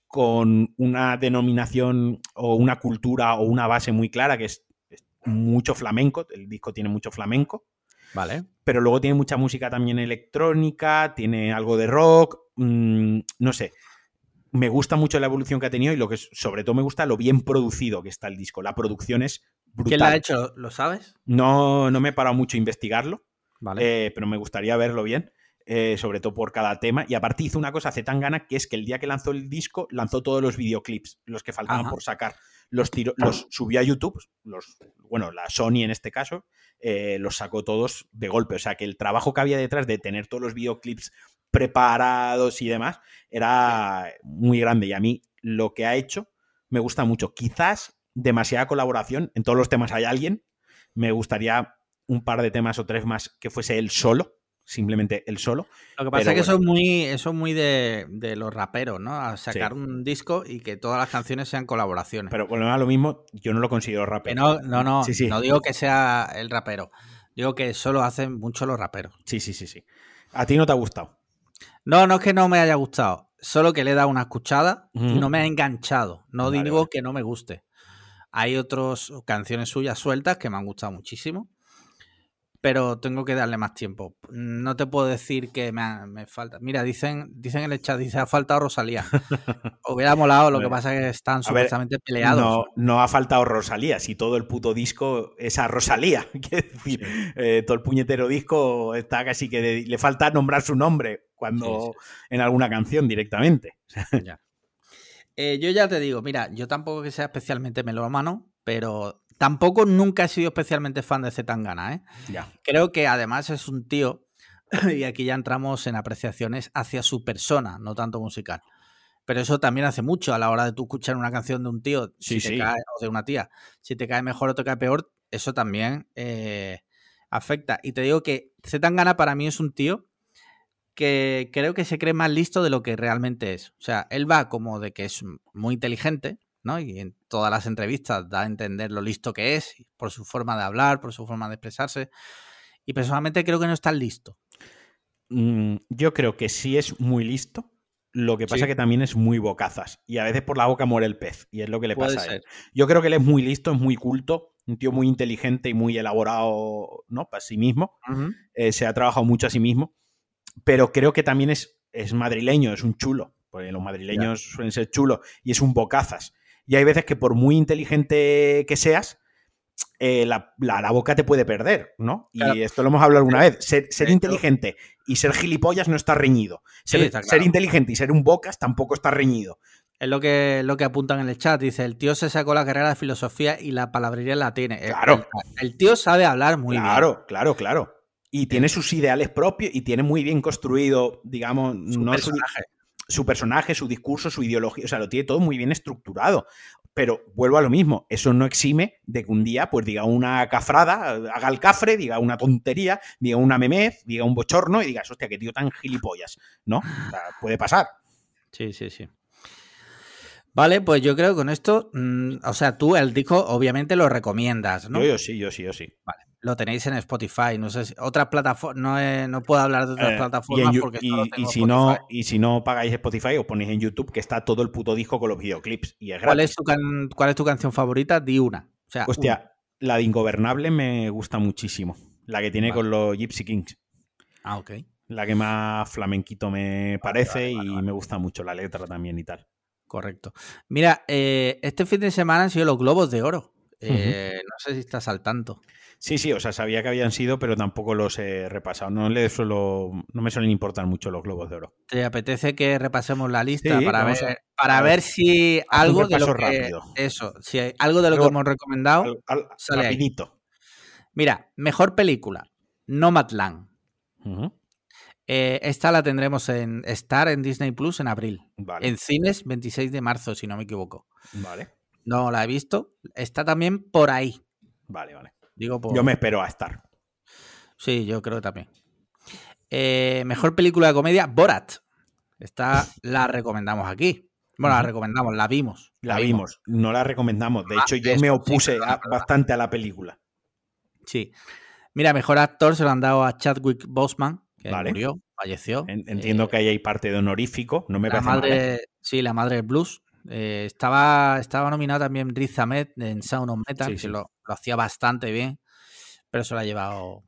con una denominación o una cultura o una base muy clara, que es mucho flamenco, el disco tiene mucho flamenco, Vale. Pero luego tiene mucha música también electrónica, tiene algo de rock, mm, no sé. Me gusta mucho la evolución que ha tenido y lo que sobre todo me gusta lo bien producido que está el disco. La producción es brutal. ¿Quién la ha hecho? ¿Lo sabes? No, no me he parado mucho a investigarlo, vale. Eh, pero me gustaría verlo bien. Eh, sobre todo por cada tema. Y aparte hizo una cosa hace tan gana que es que el día que lanzó el disco, lanzó todos los videoclips, los que faltaban por sacar. Los, los subió a YouTube, los, bueno, la Sony en este caso, eh, los sacó todos de golpe. O sea que el trabajo que había detrás de tener todos los videoclips preparados y demás era muy grande. Y a mí lo que ha hecho me gusta mucho. Quizás demasiada colaboración. En todos los temas hay alguien. Me gustaría un par de temas o tres más que fuese él solo simplemente él solo. Lo que pasa es que eso es muy, eso muy de, los raperos, ¿no? A sacar un disco y que todas las canciones sean colaboraciones. Pero bueno, a lo mismo, yo no lo considero rapero. no, no, no, no digo que sea el rapero. Digo que solo hacen mucho los raperos. Sí, sí, sí, sí. ¿A ti no te ha gustado? No, no es que no me haya gustado. Solo que le he dado una escuchada y no me ha enganchado. No digo que no me guste. Hay otras canciones suyas sueltas que me han gustado muchísimo pero tengo que darle más tiempo. No te puedo decir que me, falta. Mira, dicen, dicen en el chat, dice, ha faltado Rosalía. Hubiera molado, lo que pasa es que están supuestamente peleados. No, no ha faltado Rosalía, si todo el puto disco es a Rosalía. Quiero decir, eh, todo el puñetero disco está casi que le falta nombrar su nombre cuando en alguna canción directamente. Eh, yo ya te digo, mira, yo tampoco que sea especialmente melómano, pero Tampoco nunca he sido especialmente fan de Zetangana, ¿eh? Creo que además es un tío, y aquí ya entramos en apreciaciones hacia su persona, no tanto musical. Pero eso también hace mucho a la hora de tú escuchar una canción de un tío si te Cae, o de una tía. Si te cae mejor o te cae peor, eso también eh, afecta. Y te digo que Zetangana para mí es un tío que creo que se cree más listo de lo que realmente es. O sea, él va como de que es muy inteligente, ¿no? Y en todas las entrevistas da a entender lo listo que es, por su forma de hablar, por su forma de expresarse. Y personalmente creo que no está listo. mm, yo creo que sí es muy listo. Lo que pasa que también es muy bocazas. Y a veces por la boca muere el pez. Y es lo que le pasa a él. Yo creo que él es muy listo, es muy culto, un tío muy inteligente y muy elaborado, ¿no? Para sí mismo. Eh, se ha trabajado mucho a sí mismo. Pero creo que también es, es madrileño, es un chulo. Porque los madrileños suelen ser chulos y es un bocazas. Y hay veces que por muy inteligente que seas, eh, la, boca te puede perder, ¿no? Y esto lo hemos hablado alguna vez. Ser, inteligente y ser gilipollas no está reñido. Ser, inteligente y ser un bocas tampoco está reñido. Es lo que, lo que apuntan en el chat. Dice, el tío se sacó la carrera de filosofía y la palabrería la tiene. Claro. El, tío sabe hablar muy bien. Claro, claro, claro. Y tiene sus ideales propios y tiene muy bien construido, digamos, su personaje. Su personaje, su discurso, su ideología. O sea, lo tiene todo muy bien estructurado. Pero vuelvo a lo mismo, eso no exime de que un día pues diga una cafrada, haga el cafre, diga una tontería, diga una memez, diga un bochorno y digas, hostia, qué tío tan gilipollas, ¿no? O sea, puede pasar. Sí, sí, sí. Vale, pues yo creo que con esto, mm, o sea, tú el disco obviamente lo recomiendas, ¿no? Yo, yo sí, yo sí, yo sí. Vale. Lo tenéis en Spotify, no sé si otras plataformas, no, no puedo hablar de otras eh, plataformas porque y, si no y si no pagáis Spotify os ponéis en YouTube que está todo el puto disco con los videoclips y es ¿Cuál es tu cuál es tu canción favorita? Di una. O sea, Hostia, la de Ingobernable me gusta muchísimo, la que tiene con los Gypsy Kings. Ah, ok. La que más flamenquito me parece y me gusta mucho la letra también y tal. Correcto. Mira, eh, este fin de semana han sido los Globos de Oro. Eh, no sé si estás al tanto. Sí, sí, o sea, sabía que habían sido, pero tampoco los he repasado. No, le suelo, no me suelen importar mucho los globos de oro. ¿Te apetece que repasemos la lista para, ver, para ver si algo de lo que eso, si hay algo de lo que hemos recomendado sale rapidito. Mira, mejor película, Nomadland. Eh, esta la tendremos en Star en Disney Plus en abril. En cines 26 de marzo, si no me equivoco. Vale. No la he visto. Está también por ahí. Vale, vale. Digo Yo me espero a estar. Sí, yo creo también. Eh, mejor película de comedia, Borat. Esta la recomendamos aquí. Bueno, la recomendamos, la vimos. La, vimos. no la recomendamos. De ah, hecho, yo me opuse bastante a la película. Sí. Mira, mejor actor se lo han dado a Chadwick Boseman, que murió, falleció. entiendo que ahí hay parte de honorífico, no me la madre, Sí, la madre del blues. Eh, estaba, estaba nominado también Riz Ahmed en Sound of Metal, que Lo, hacía bastante bien, pero se lo ha llevado.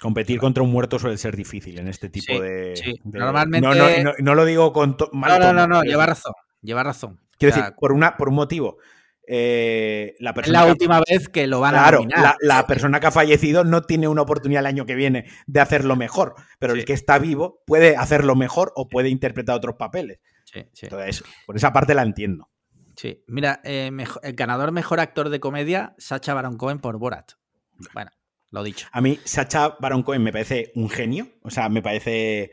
Competir contra un muerto suele ser difícil en este tipo de, Normalmente. No, lo digo con. Mal no, no, no, lleva razón. Lleva razón. Quiero decir, por, una, por un motivo. Eh, la es la última vez que lo van a nominar. La, la, persona que ha fallecido no tiene una oportunidad el año que viene de hacerlo mejor, pero el que está vivo puede hacerlo mejor o puede interpretar otros papeles. Entonces, por esa parte la entiendo. Sí, mira, eh, el ganador mejor actor de comedia, Sacha Baron Cohen por Borat. Bueno, lo dicho. A mí, Sacha Baron Cohen me parece un genio. O sea, me parece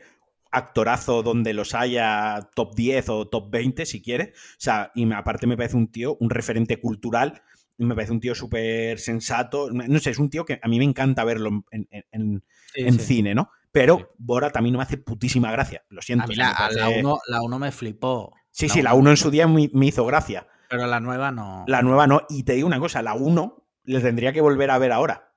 actorazo donde los haya top 10 o top 20, si quieres. O sea, y aparte me parece un tío, un referente cultural. Me parece un tío súper sensato. No sé, es un tío que a mí me encanta verlo en, cine, ¿no? Pero Bora también no me hace putísima gracia. Lo siento. A mí la 1 me flipó. Sí, sí, la 1 en su día me, hizo gracia. Pero la nueva no. La nueva no. Y te digo una cosa, la 1 le tendría que volver a ver ahora.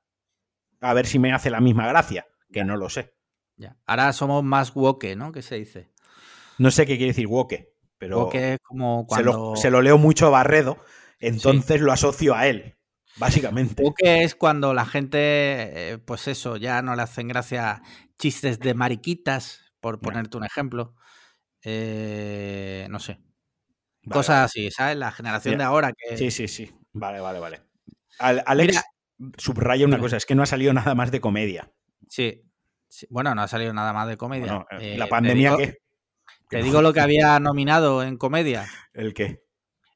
A ver si me hace la misma gracia. Que no lo sé. Ya. Ahora somos más woke, ¿no? ¿Qué se dice? No sé qué quiere decir woke, pero. Woke es como cuando. Se lo, leo mucho a Barredo, entonces lo asocio a él. Básicamente. Woke es cuando la gente, eh, pues eso, ya no le hacen gracia chistes de mariquitas, por ponerte un ejemplo. Eh, no sé. Cosas así, ¿sabes? La generación de ahora que... Sí, sí, sí. Vale, vale, vale. Alex subraya una cosa, es que no ha salido nada más de comedia. Sí. Bueno, no ha salido nada más de comedia. Eh, ¿La pandemia qué? Te digo lo que había nominado en comedia. ¿El qué?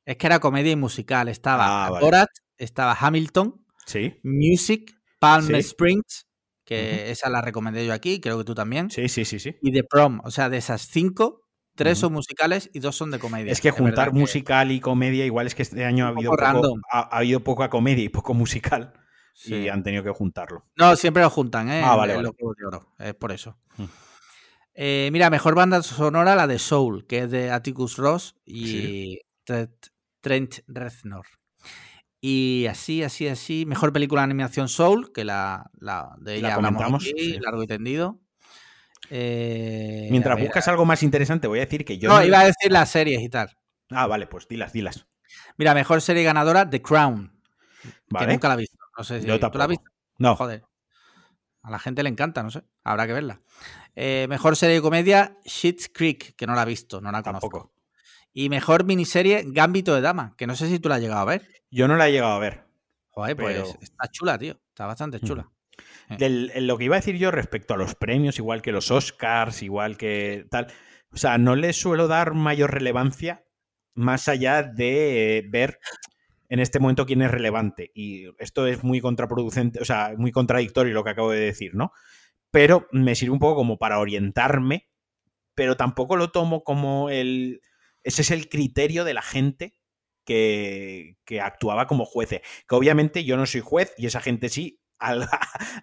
Es que era comedia y musical. Estaba ah, Borat, estaba Hamilton, ¿Sí? Music, Palm Springs, que esa la recomendé yo aquí, creo que tú también. Sí, sí, sí, sí. Y The Prom. O sea, de esas cinco, Tres son musicales y dos son de comedia. Es que juntar musical y comedia, igual es que este año ha habido, poco, ha, habido poca comedia y poco musical. Y han tenido que juntarlo. No, siempre lo juntan, ¿eh? Ah, vale, Es por eso. Mm. Eh, mira, mejor banda sonora la de Soul, que es de Atticus Ross y Trent Reznor. Y así, así, así. Mejor película de animación Soul, que la, de ella hablamos aquí, largo y tendido. Eh, Mientras buscas algo más interesante, voy a decir que yo. No, iba a decir las series y tal. Ah, vale, pues dilas, dilas. Mira, mejor serie ganadora, The Crown. Vale. Que nunca la he visto. No sé si Yo ¿tú la has visto. No, Joder. A la gente le encanta, no sé. Habrá que verla. Eh, mejor serie de comedia, Shit's Creek, que no la he visto, no la conozco. tampoco. Y mejor miniserie, Gambito de Dama, que no sé si tú la has llegado a ver. Yo no la he llegado a ver. Joder, pues está chula, tío. Está bastante chula. Eh. Del- en lo que iba a decir yo respecto a los premios, igual que los Oscars, igual que tal. O sea, no le suelo dar mayor relevancia más allá de eh, ver en este momento quién es relevante. Y esto es muy contraproducente, o sea, muy contradictorio lo que acabo de decir, ¿no? Pero me sirve un poco como para orientarme, pero tampoco lo tomo como el. Ese es el criterio de la gente que, que actuaba como jueces. Que obviamente yo no soy juez y esa gente sí, al-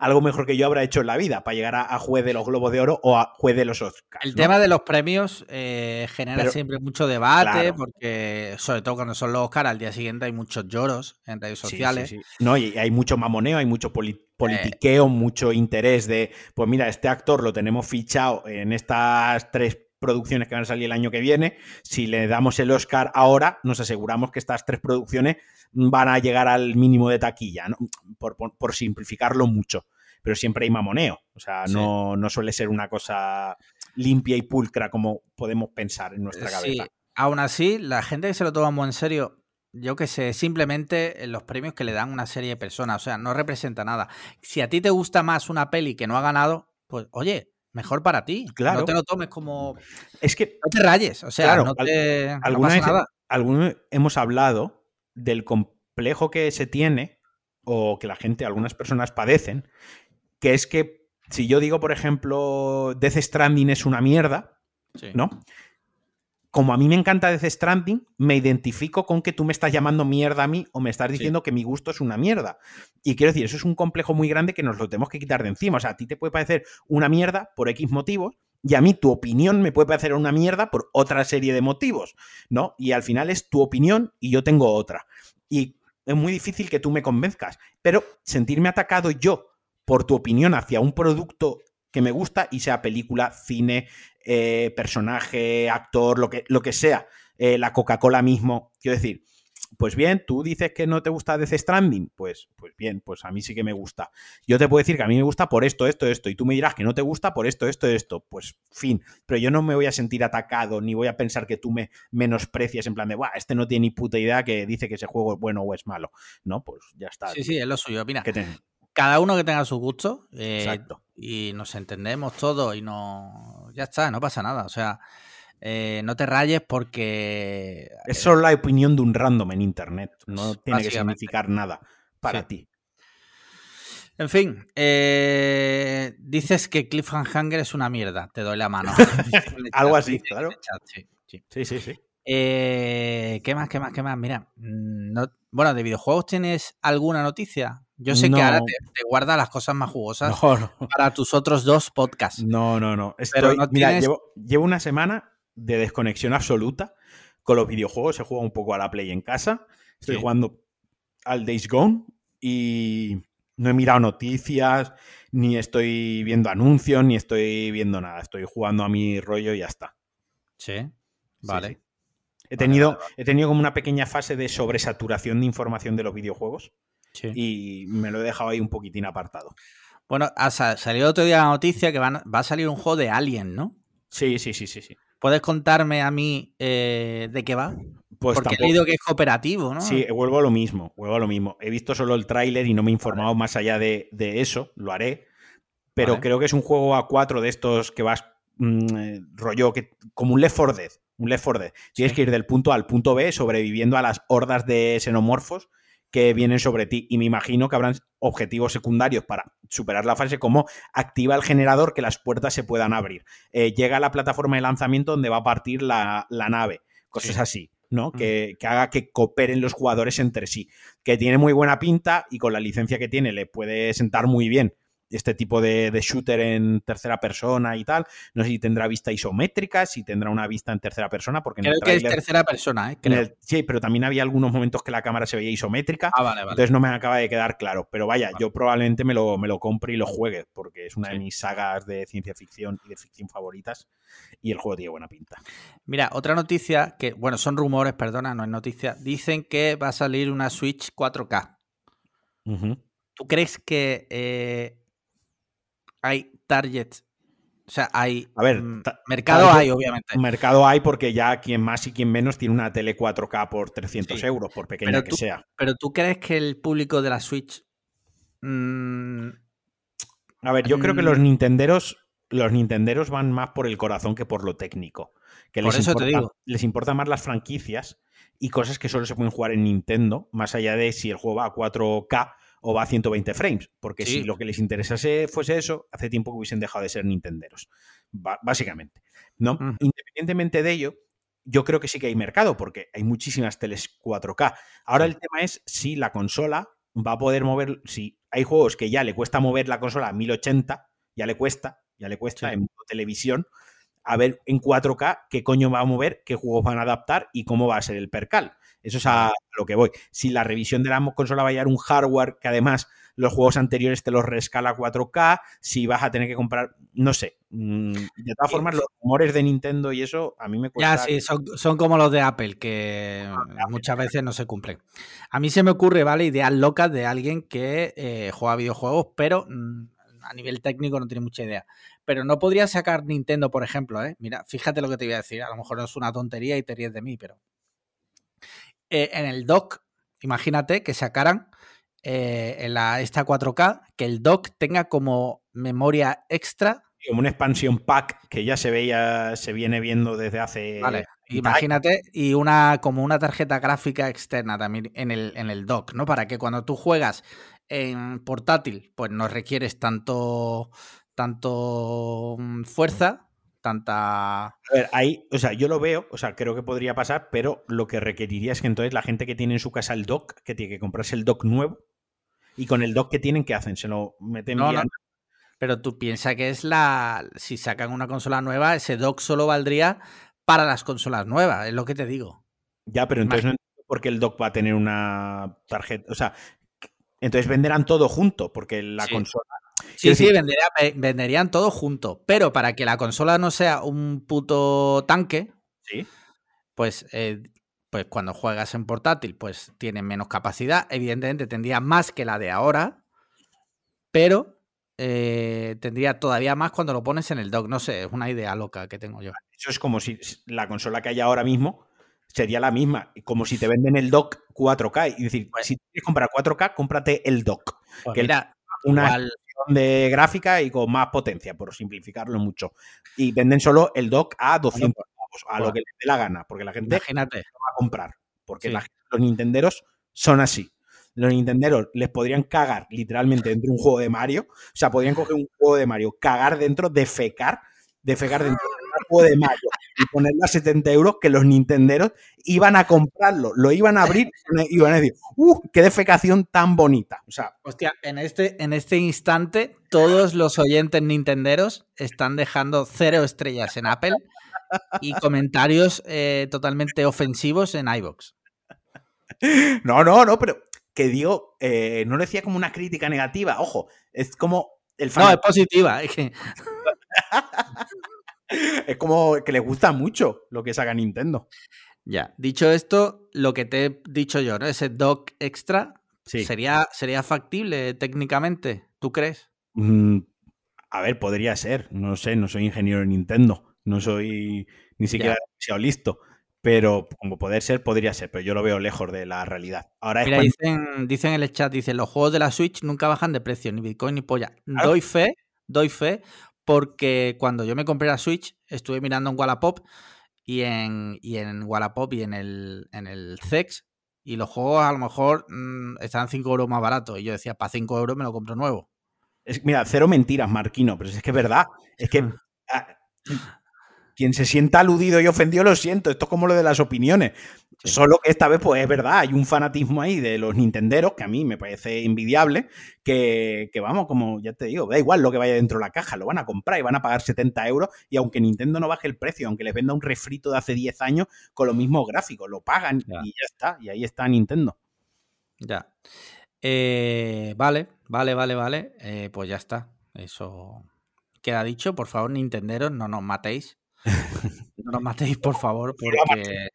algo mejor que yo habrá hecho en la vida para llegar a, a juez de los Globos de Oro o a juez de los Oscars. El ¿no? tema de los premios eh, genera Pero- siempre mucho debate, Claro. porque sobre todo cuando son los Oscar, al día siguiente hay muchos lloros en redes Sí, sí, sociales. sí. No, y hay mucho mamoneo, hay mucho Eh. poli- politiqueo, mucho interés de, pues mira, este actor lo tenemos fichado en estas tres producciones que van a salir el año que viene. Si le damos el Oscar ahora, nos aseguramos que estas tres producciones van a llegar al mínimo de taquilla, ¿no? por, por- por simplificarlo mucho. Pero siempre hay mamoneo. O sea, Sí. no, no suele ser una cosa limpia y pulcra como podemos pensar en nuestra Sí, cabeza. aún así, la gente que se lo toma muy en serio, yo que sé, simplemente los premios que le dan una serie de personas, o sea, no representa nada. Si a ti te gusta más una peli que no ha ganado, pues oye, mejor para ti. Claro. No te lo tomes como. Es que No te rayes, o sea, Claro, no, al- te, no alguna pasa vez nada. alguna- hemos hablado del complejo que se tiene o que la gente, algunas personas padecen, que es que si yo digo, por ejemplo, Death Stranding es una mierda, Sí. ¿no? Como a mí me encanta Death Stranding, me identifico con que tú me estás llamando mierda a mí o me estás Sí. diciendo que mi gusto es una mierda. Y quiero decir, eso es un complejo muy grande que nos lo tenemos que quitar de encima. O sea, a ti te puede parecer una mierda por X motivos y a mí tu opinión me puede parecer una mierda por otra serie de motivos, ¿no? Y al final es tu opinión y yo tengo otra. Y es muy difícil que tú me convenzcas, pero sentirme atacado yo por tu opinión hacia un producto que me gusta y sea película, cine, eh, personaje, actor, lo que, lo que sea, eh, la Coca-Cola mismo, quiero decir, pues bien, tú dices que no te gusta Death Stranding, pues, pues bien, pues a mí sí que me gusta. Yo te puedo decir que a mí me gusta por esto, esto, esto, y tú me dirás que no te gusta por esto, esto, esto, pues fin, pero yo no me voy a sentir atacado, ni voy a pensar que tú me menosprecias en plan de, Buah, este no tiene ni puta idea que dice que ese juego es bueno o es malo, ¿no? Pues ya está. Sí, sí, es lo suyo. Mira, te- cada uno que tenga su gusto eh, Exacto. y nos entendemos todos y no. Ya está, no pasa nada. O sea, eh, no te rayes porque. Es solo la opinión de un random en internet. No tiene que significar nada para Sí. ti. En fin, eh, dices que Cliffhanger es una mierda. Te doy la mano. Algo así, claro. sí, sí. Sí, sí, sí. Eh, ¿Qué más, qué más, qué más? Mira, mm, no- bueno, de videojuegos tienes alguna noticia. Yo sé que ahora te, te guardas las cosas más jugosas No, no. para tus otros dos podcasts. No, no, no. Estoy, mira, tienes- llevo, llevo una semana de desconexión absoluta con los videojuegos. He jugado un poco a la Play en casa. Estoy Sí. jugando al Days Gone y no he mirado noticias, ni estoy viendo anuncios, ni estoy viendo nada. Estoy jugando a mi rollo y ya está. Sí, Sí, vale. sí. He Vale, tenido, vale, vale. he tenido como una pequeña fase de sobresaturación de información de los videojuegos Sí. y me lo he dejado ahí un poquitín apartado. Bueno, ha sa- salió otro día la noticia que van- va a salir un juego de Alien, ¿no? Sí, sí, sí, sí, sí. ¿Puedes contarme a mí eh, de qué va? Pues Porque tampoco- he leído que es cooperativo, ¿no? Sí, vuelvo a lo mismo, vuelvo a lo mismo. He visto solo el tráiler y no me he informado más allá de, de eso, lo haré. Pero Vale. creo que es un juego a cuatro de estos que vas mm, rollo que, como un Left 4 Dead. Un Left 4 Dead. Tienes Sí. que ir del punto A al punto B sobreviviendo a las hordas de xenomorfos que vienen sobre ti. Y me imagino que habrán objetivos secundarios para superar la fase, como activa el generador que las puertas se puedan abrir. Eh, llega a la plataforma de lanzamiento donde va a partir la, la nave. Cosas Sí. así, ¿no? Que, que haga que cooperen los jugadores entre sí. Que tiene muy buena pinta y con la licencia que tiene le puede sentar muy bien este tipo de, shooter en tercera persona y tal. No sé si tendrá vista isométrica, si tendrá una vista en tercera persona, porque Creo que es tercera persona, ¿eh? sí, pero también había algunos momentos que la cámara se veía isométrica. Ah, vale, vale. Entonces no me acaba de quedar claro. Pero vaya, yo probablemente me lo, me lo compre y lo juegue, porque es una de mis sagas de ciencia ficción y de ficción favoritas. Y el juego tiene buena pinta. Mira, otra noticia que, bueno, son rumores, perdona, no es noticia. Dicen que va a salir una Switch 4K. ¿Tú crees que eh, hay targets? O sea, hay. A ver, mm, mercado hay, obviamente. Mercado hay porque ya quien más y quien menos tiene una tele 4K por 300 euros, por pequeña que sea. Pero tú crees que el público de la Switch. Mm, a ver, yo creo que los mm, Nintenderos. Los Nintenderos van más por el corazón que por lo técnico. Que por les eso te digo. Les importan más las franquicias y cosas que solo se pueden jugar en Nintendo, más allá de si el juego va a 4K o va a 120 frames, porque si lo que les interesase fuese eso, hace tiempo que hubiesen dejado de ser nintenderos, básicamente. ¿no? Independientemente de ello, yo creo que sí que hay mercado, porque hay muchísimas teles 4K. Ahora el tema es si la consola va a poder mover, si hay juegos que ya le cuesta mover la consola a 1080, ya le cuesta, ya le cuesta en televisión, a ver en 4K qué coño va a mover, qué juegos van a adaptar y cómo va a ser el percal. Eso es a lo que voy. Si la revisión de la consola va a llevar un hardware que además los juegos anteriores te los rescala a 4K, si vas a tener que comprar, no sé. Mm, de todas formas, los rumores de Nintendo y eso a mí me cuesta. Ya, sí, son, como los de Apple, que ah, muchas veces no se cumplen. A mí se me ocurre, ¿vale? Ideas locas de alguien que eh, juega videojuegos, pero mm, a nivel técnico no tiene mucha idea. Pero no podría sacar Nintendo, por ejemplo, ¿eh? Mira, fíjate lo que te voy a decir. A lo mejor es una tontería y te ríes de mí, pero eh, en el dock, imagínate que sacaran eh, en la, esta 4K, que el dock tenga como memoria extra. Como una expansión pack que ya se veía, se viene viendo desde hace. Vale, imagínate, y una como una tarjeta gráfica externa también en el, en el dock, ¿no? Para que cuando tú juegas en portátil, pues no requieres tanto, tanto mm, fuerza tanta... A ver, ahí, o sea, yo lo veo, o sea, creo que podría pasar, pero lo que requeriría es que entonces la gente que tiene en su casa el dock, que tiene que comprarse el dock nuevo, y con el dock que tienen, ¿qué hacen? Se lo meten no, Pero tú piensas que es la... Si sacan una consola nueva, ese dock solo valdría para las consolas nuevas, es lo que te digo. Ya, pero entonces no entiendo por qué el dock va a tener una tarjeta, o sea, entonces venderán todo junto, porque la consola Sí, sí, venderían todo junto. Pero para que la consola no sea un puto tanque, ¿Sí? pues, eh, pues cuando juegas en portátil, pues tiene menos capacidad. Evidentemente tendría más que la de ahora, pero eh, tendría todavía más cuando lo pones en el dock. No sé, es una idea loca que tengo yo. Eso es como si la consola que hay ahora mismo sería la misma, como si te venden el dock 4K. Y decir, pues si quieres comprar 4K, cómprate el dock. Pues que mira, una de gráfica y con más potencia, por simplificarlo mucho. Y venden solo el dock a 200 a lo que les dé la gana, porque la gente Imagínate. va a comprar. Porque los nintenderos son así. Los nintenderos les podrían cagar literalmente dentro de un juego de Mario. O sea, podrían coger un juego de Mario, cagar dentro, defecar, defecar dentro juego de Mario y ponerlo a 70 euros, que los nintenderos iban a comprarlo, lo iban a abrir y iban a decir, ¡uh! ¡Qué defecación tan bonita! O sea, hostia, en este, en este instante, todos los oyentes nintenderos están dejando cero estrellas en Apple y comentarios eh, totalmente ofensivos en iBox. No, no, no, pero que digo, eh, no lo decía como una crítica negativa, ojo, es como el fan. No, es positiva, es que. es como que le gusta mucho lo que saca Nintendo. Ya, dicho esto, lo que te he dicho yo, ¿no? Ese dock extra sería, sería factible técnicamente, ¿tú crees? Mm, a ver, podría ser, no sé, no soy ingeniero de Nintendo, no soy ni siquiera demasiado listo, pero como poder ser, podría ser, pero yo lo veo lejos de la realidad. Ahora Mira, dicen, dicen en el chat, dicen, los juegos de la Switch nunca bajan de precio, ni Bitcoin ni polla. Doy fe, doy fe, porque cuando yo me compré la Switch, estuve mirando en Wallapop y en, y en Wallapop y en el, en el CEX, y los juegos a lo mejor mm, están 5 euros más baratos. Y yo decía, para 5 euros me lo compro nuevo. Es, mira, cero mentiras, Marquino, pero es que es verdad. Es que ah, quien se sienta aludido y ofendido, lo siento. Esto es como lo de las opiniones. Solo que esta vez, pues es verdad, hay un fanatismo ahí de los Nintenderos que a mí me parece envidiable, que, vamos, como ya te digo, da igual lo que vaya dentro de la caja, lo van a comprar y van a pagar 70 euros y aunque Nintendo no baje el precio, aunque les venda un refrito de hace 10 años con los mismos gráficos, lo pagan y ya está, y ahí está Nintendo. Ya. Eh, vale, vale, vale, vale, eh, pues ya está, eso queda dicho, por favor, Nintenderos, no nos matéis. no nos matéis, por favor, porque...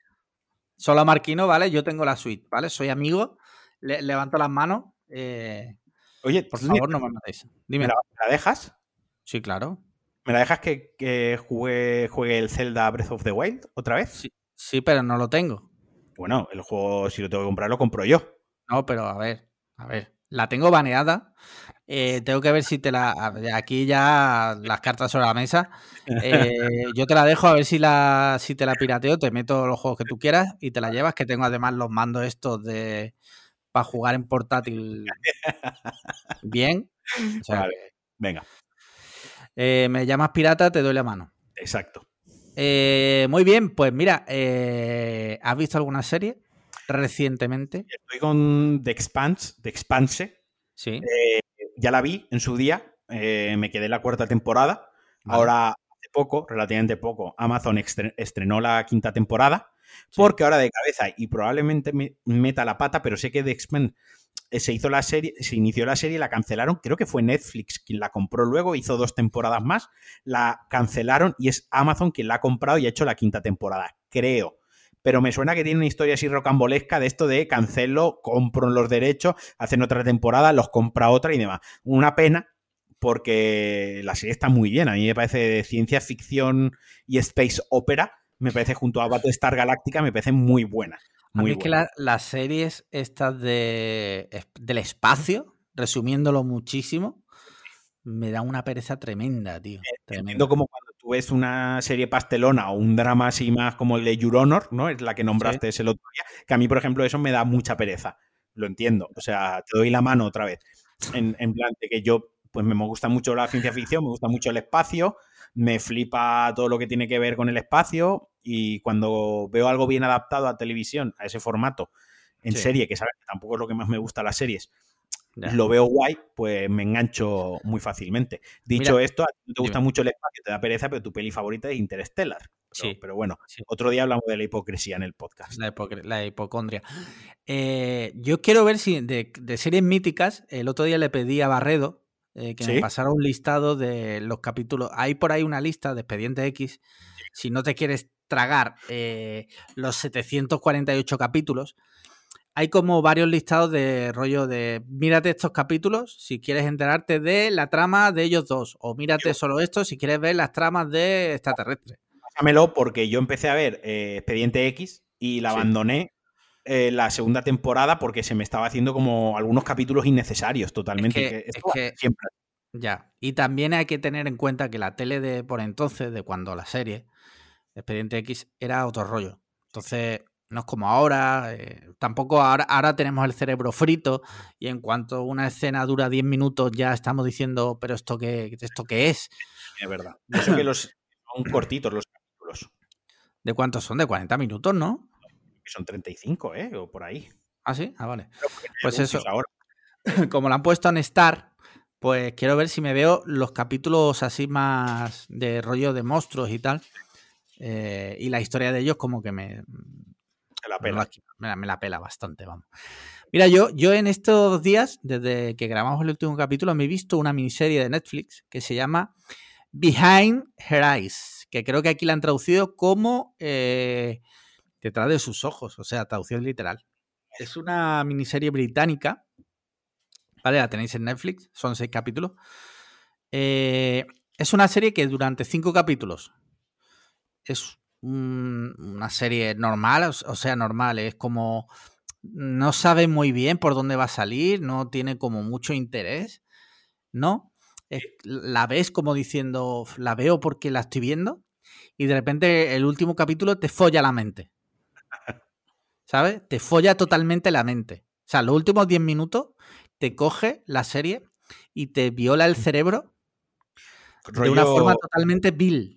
Solo a Marquino, ¿vale? Yo tengo la suite, ¿vale? Soy amigo, levanto las manos. Eh, Oye, por favor, no me matéis. Dime. ¿Me la, dejas? Sí, claro. ¿Me la dejas que, juegue, juegue, el Zelda Breath of the Wild otra vez? Sí, sí, pero no lo tengo. Bueno, el juego, si lo tengo que comprar, lo compro yo. No, pero a ver, a ver. La tengo baneada. Eh, tengo que ver si te la. Aquí ya las cartas sobre la mesa. Eh, yo te la dejo a ver si la si te la pirateo, te meto los juegos que tú quieras y te la llevas, que tengo además los mandos estos de para jugar en portátil bien. venga. Eh, me llamas pirata, te doy la mano. Exacto. muy bien, pues mira, ¿has visto alguna serie? recientemente? Estoy con The Expanse, The Expanse. Sí. Eh, ya la vi en su día, eh, me quedé en la cuarta temporada. Ahora, hace poco, relativamente poco, Amazon estrenó la quinta temporada. Porque ahora de cabeza, y probablemente me meta la pata, pero sé que The Expanse eh, se hizo la serie, se inició la serie y la cancelaron. Creo que fue Netflix quien la compró luego, hizo dos temporadas más, la cancelaron y es Amazon quien la ha comprado y ha hecho la quinta temporada. Creo pero me suena que tiene una historia así rocambolesca de esto de cancelo, compro los derechos, hacen otra temporada, los compra otra y demás. Una pena porque la serie está muy bien. A mí me parece de ciencia ficción y space opera, me parece junto a Battlestar Galáctica, me parece muy buena. a mí es que las series estas de, del espacio, resumiéndolo muchísimo, me da una pereza tremenda, tío. Como cuando tú ves una serie pastelona o un drama así más como el de Your Honor, ¿no? Es la que nombraste ese el otro día, que a mí, por ejemplo, eso me da mucha pereza. Lo entiendo. O sea, te doy la mano otra vez. En, plan de que yo, pues me gusta mucho la ciencia ficción, me gusta mucho el espacio, me flipa todo lo que tiene que ver con el espacio y cuando veo algo bien adaptado a televisión, a ese formato, en serie, que sabes que tampoco es lo que más me gusta las series, lo veo guay, pues me engancho muy fácilmente. Dicho esto, a ti no te gusta mucho el espacio, te da pereza, pero tu peli favorita es Interstellar. Pero, sí, pero bueno, otro día hablamos de la hipocresía en el podcast. La, hipocondria. Eh, yo quiero ver si de, series míticas, el otro día le pedí a Barredo eh, que me pasara un listado de los capítulos. Hay por ahí una lista de Expediente X. Si no te quieres tragar eh, los 748 capítulos, hay como varios listados de rollo de mírate estos capítulos si quieres enterarte de la trama de ellos dos, o mírate solo esto si quieres ver las tramas de extraterrestres. Pásamelo porque yo empecé a ver eh, Expediente X y la abandoné eh, la segunda temporada porque se me estaba haciendo como algunos capítulos innecesarios totalmente. siempre. Ya. Y también hay que tener en cuenta que la tele de por entonces, de cuando la serie, Expediente X, era otro rollo. Entonces, no es como ahora, eh, tampoco ahora, ahora tenemos el cerebro frito y en cuanto una escena dura 10 minutos ya estamos diciendo, pero ¿esto qué, esto qué es? Es verdad. Eso que los son cortitos los capítulos. ¿De cuántos son? De 40 minutos, ¿no? Son 35, ¿eh? O por ahí. Ah, sí, ah, vale. Pues eso. Ahora. Como lo han puesto en Star, pues quiero ver si me veo los capítulos así más de rollo de monstruos y tal. Eh, y la historia de ellos como que me, la pela. Me la, pela bastante, vamos. Mira, yo, yo en estos días, desde que grabamos el último capítulo, me he visto una miniserie de Netflix que se llama Behind Her Eyes, que creo que aquí la han traducido como eh, detrás de sus ojos, o sea, traducción literal. Es una miniserie británica, ¿vale? La tenéis en Netflix, son seis capítulos. Eh, es una serie que durante cinco capítulos es una serie normal, o sea, normal, es como no sabe muy bien por dónde va a salir, no tiene como mucho interés, ¿no? la ves como diciendo, la veo porque la estoy viendo, y de repente el último capítulo te folla la mente. ¿Sabes? Te folla totalmente la mente. O sea, los últimos 10 minutos te coge la serie y te viola el cerebro de una forma totalmente vil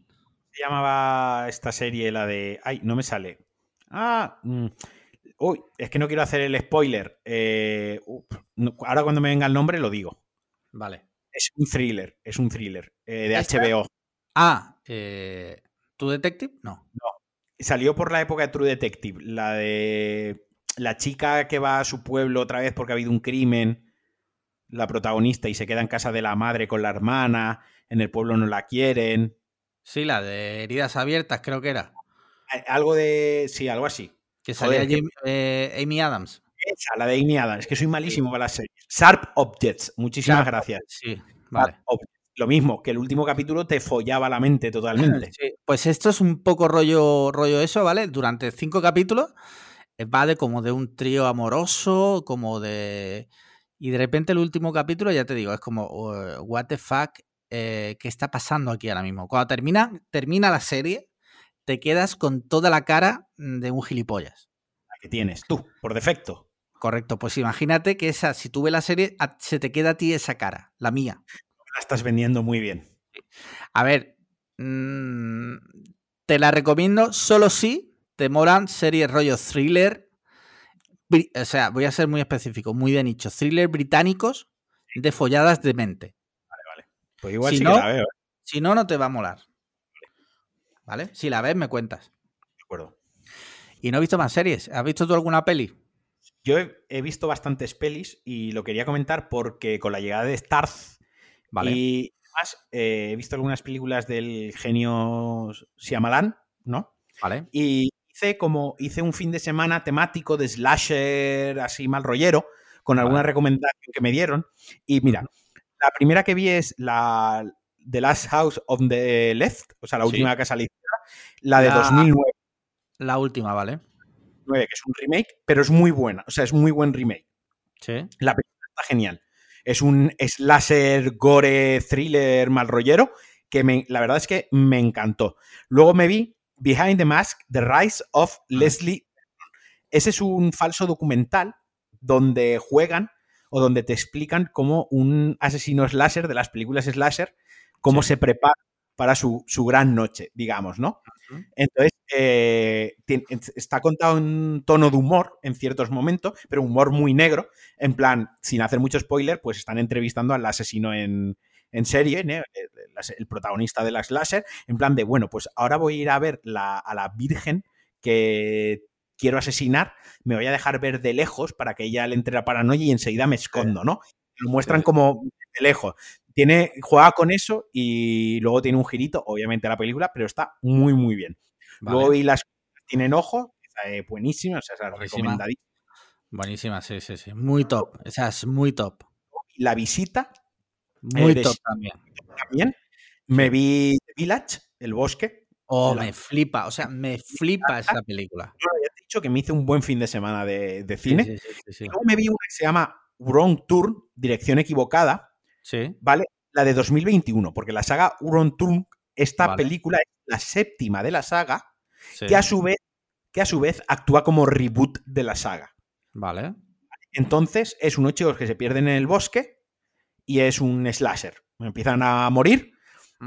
llamaba esta serie la de... Ay, no me sale. Ah, mm, Uy, es que no quiero hacer el spoiler. Eh, ahora cuando me venga el nombre lo digo. Vale. Es un thriller, es un thriller eh, de HBO. Ah, eh, ¿True Detective? No. No. Salió por la época de True Detective, la de la chica que va a su pueblo otra vez porque ha habido un crimen, la protagonista, y se queda en casa de la madre con la hermana, en el pueblo no la quieren. Sí, la de heridas abiertas, creo que era. Algo de. Sí, algo así. Que salía eh, Amy Adams. Esa, la de Amy Adams. Es que soy malísimo para las series. Sharp Objects. Muchísimas gracias. Sí, vale. Lo mismo, que el último capítulo te follaba la mente totalmente. Pues esto es un poco rollo, rollo eso, ¿vale? Durante cinco capítulos eh, va de como de un trío amoroso, como de... Y de repente el último capítulo, ya te digo, es como, what the fuck, eh, ¿qué está pasando aquí ahora mismo? Cuando termina, termina la serie, te quedas con toda la cara de un gilipollas. La que tienes tú, por defecto. Correcto, pues imagínate que esa, si tú ves la serie, se te queda a ti esa cara, la mía. La estás vendiendo muy bien. A ver, mm, te la recomiendo solo si te molan series rollo thriller. O sea, voy a ser muy específico, muy de nicho. Thriller británicos de folladas de mente. Vale, vale. Pues igual si no, la veo. ¿eh? Si no, no te va a molar. ¿Vale? Si la ves, me cuentas. De acuerdo. Y no he visto más series. ¿Has visto tú alguna peli? Yo he, visto bastantes pelis y lo quería comentar porque con la llegada de Starz vale. y además eh, he visto algunas películas del genio Shyamalan, ¿no? Vale. Y hice como hice un fin de semana temático de slasher así mal rollero con alguna recomendación que me dieron y mira, la primera que vi es la, The Last House of the Left, o sea, la última que ha salido, la de 2009. La última, ¿vale? 9, que es un remake, pero es muy buena, o sea, es muy buen remake. Sí. La película está genial. Es un slasher, gore, thriller, mal rollero, que me, la verdad es que me encantó. Luego me vi Behind the Mask, The Rise of Leslie. Ese es un falso documental donde juegan o donde te explican cómo un asesino slasher de las películas slasher cómo se prepara para su, gran noche, digamos, ¿no? Entonces, eh, está contado en tono de humor en ciertos momentos, pero humor muy negro, en plan, sin hacer mucho spoiler, pues están entrevistando al asesino en, serie, el, protagonista de la slasher, en plan de, bueno, pues ahora voy a ir a ver a la virgen que quiero asesinar, me voy a dejar ver de lejos para que ella le entre la paranoia y enseguida me escondo, ¿no? Lo muestran como de lejos. Tiene, juega con eso y luego tiene un girito, obviamente, la película, pero está muy, muy bien. Luego vi las tienen ojo, es buenísima, o sea, es recomendadísima. Buenísima, sí, sí, sí. Muy top. Esa es muy top. La visita. Muy top también. También. Me vi The Village, El Bosque. Oh, me flipa. O sea, me flipa esa película. Yo dicho que me hice un buen fin de semana de, cine. luego me vi una que se llama Wrong Turn, Dirección Equivocada, Sí. ¿Vale? La de 2021, porque la saga Uron Tung, esta película es la séptima de la saga, que, a su vez, que a su vez actúa como reboot de la saga. Vale. Entonces, es unos chicos que se pierden en el bosque y es un slasher. Empiezan a morir,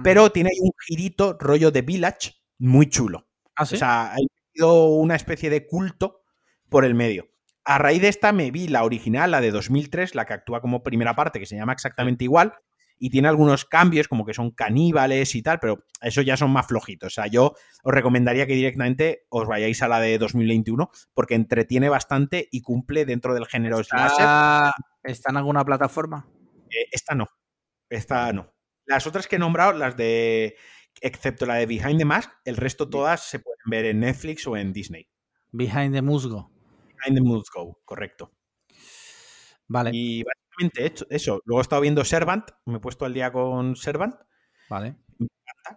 pero tiene un girito rollo de Village muy chulo. ¿Ah, O sea, ha sido una especie de culto por el medio. A raíz de esta me vi la original, la de 2003, la que actúa como primera parte, que se llama exactamente igual, y tiene algunos cambios, como que son caníbales y tal, pero eso ya son más flojitos. O sea, yo os recomendaría que directamente os vayáis a la de 2021, porque entretiene bastante y cumple dentro del género ¿Está, ¿Está en alguna plataforma? Eh, esta no. Esta no. Las otras que he nombrado, las de. Excepto la de Behind the Mask, el resto todas se pueden ver en Netflix o en Disney. Behind the Musgo. Behind the Musgo, correcto. Vale. Y básicamente eso. Luego he estado viendo Servant, me he puesto al día con Servant. Vale.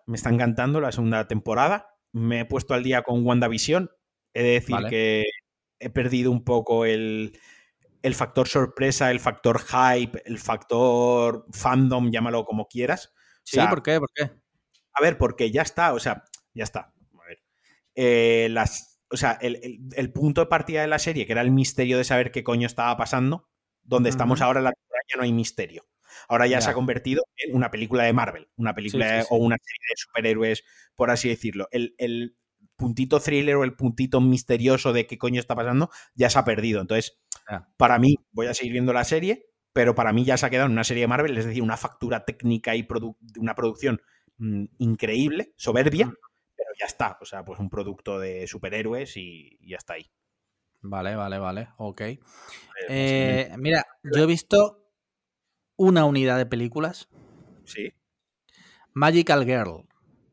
Me, está encantando la segunda temporada. Me he puesto al día con WandaVision. He de decir que he perdido un poco el, el factor sorpresa, el factor hype, el factor fandom, llámalo como quieras. Sí, ¿por qué? ¿Por qué? A ver, porque ya está, o sea, ya está. A ver. Eh, las, o sea, el, punto de partida de la serie, que era el misterio de saber qué coño estaba pasando, donde estamos ahora en la ya no hay misterio. Ahora ya, se ha convertido en una película de Marvel, una película o una serie de superhéroes, por así decirlo. El, puntito thriller o el puntito misterioso de qué coño está pasando ya se ha perdido. Entonces, para mí, voy a seguir viendo la serie, pero para mí ya se ha quedado en una serie de Marvel, es decir, una factura técnica y una producción mm, increíble, soberbia, pero ya está. O sea, pues un producto de superhéroes y, ya está ahí. Vale, vale, vale. Ok. Eh, mira, yo he visto una unidad de películas. Sí. Magical Girl.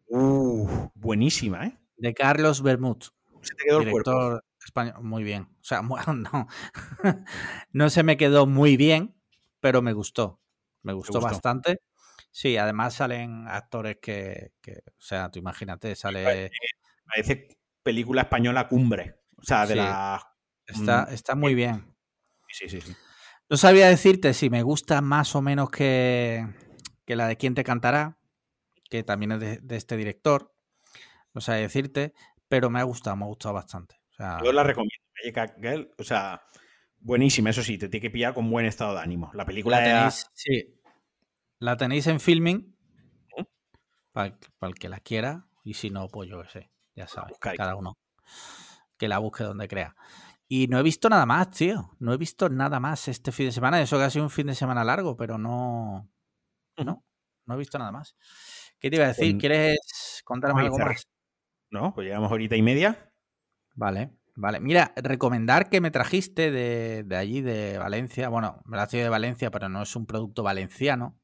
Uh, buenísima, ¿eh? De Carlos Bermud. Se te quedó el cuerpo. Español. Muy bien. O sea, no. no se me quedó muy bien, pero me gustó. Me gustó, bastante. Sí, además salen actores que, o sea, tú imagínate, sale... Parece película española cumbre. O sea, de la... Está, mm, está muy bien. Sí, sí, sí. No sabía decirte si me gusta más o menos que, que la de Quién te cantará, que también es de, este director. No sé decirte, pero me ha gustado, me ha gustado bastante. Yo la recomiendo. o sea, buenísima, eso sí, te tiene que pillar con buen estado de ánimo. La película la tenéis, sí. La tenéis en filming. Para, el que la quiera. Y si no, pues yo qué sé. Ya sabes, cada uno. Que la busque donde crea. Y no he visto nada más, tío. No he visto nada más este fin de semana. Eso que ha sido un fin de semana largo, pero no. No, no he visto nada más. ¿Qué te iba a decir? ¿Quieres contarme algo más? No, pues llevamos horita y media. Vale, vale. Mira, recomendar que me trajiste de, allí, de Valencia. Bueno, me la de Valencia, pero no es un producto valenciano.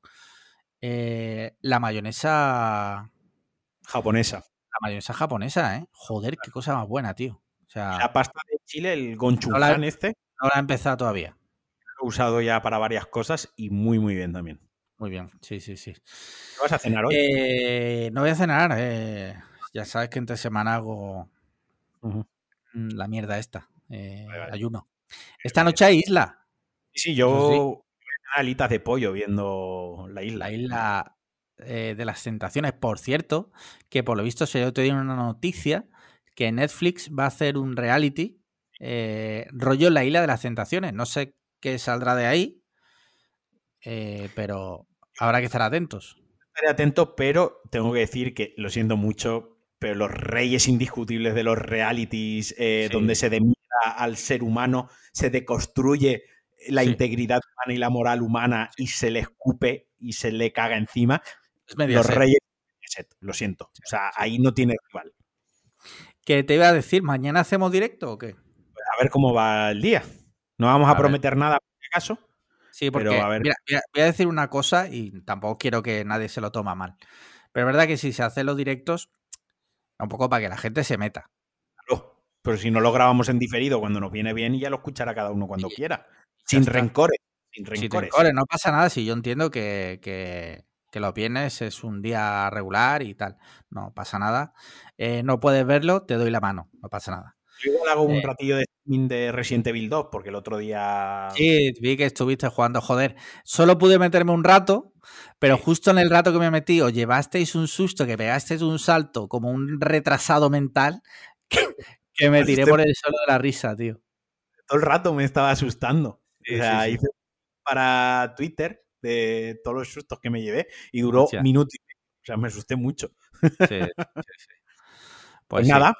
Eh, la mayonesa japonesa. La mayonesa japonesa, ¿eh? Joder, qué cosa más buena, tío. O sea, la pasta de Chile, el gonchuján este. No la he empezado todavía. Lo he usado ya para varias cosas y muy, muy bien también. Muy bien, sí, sí, sí. ¿Qué vas a cenar hoy? Eh, no voy a cenar. Eh. Ya sabes que entre semana hago la mierda esta. Eh, ayuno. Esta noche hay isla. Sí, sí, yo alitas de pollo viendo la isla. La isla de las tentaciones. Por cierto, que por lo visto se te dio una noticia que Netflix va a hacer un reality rollo la isla de las tentaciones. No sé qué saldrá de ahí, pero Habrá que estar atentos. Estaré atento, pero tengo que decir que lo siento mucho, pero los reyes indiscutibles de los realities, eh, donde se demira al ser humano, se deconstruye la integridad humana y la moral humana y se le escupe y se le caga encima. los reyes, lo siento. O sea, ahí no tiene rival. ¿Qué te iba a decir? ¿Mañana hacemos directo o qué? A ver cómo va el día. No vamos a, prometer nada por acaso. Sí, porque Mira, voy a decir una cosa y tampoco quiero que nadie se lo toma mal. Pero es verdad que si se hacen los directos, un poco para que la gente se meta. Claro, pero si no lo grabamos en diferido cuando nos viene bien y ya lo escuchará cada uno cuando quiera. Sin rencores. Sin rencores. no pasa nada si yo entiendo que, que, que, los viernes es un día regular y tal. No pasa nada. Eh, no puedes verlo, te doy la mano. No pasa nada. Yo igual hago un eh. ratillo de streaming de Resident Evil 2, porque el otro día. Sí, vi que estuviste jugando, joder. Solo pude meterme un rato, pero justo en el rato que me metí, o llevasteis un susto, que pegasteis un salto como un retrasado mental, que, me tiré por el suelo de la risa, tío. Todo el rato me estaba asustando. O sea, hice para Twitter de todos los sustos que me llevé y duró minutos y medio. O sea, me asusté mucho. Sí, sí, sí. Pues, pues nada,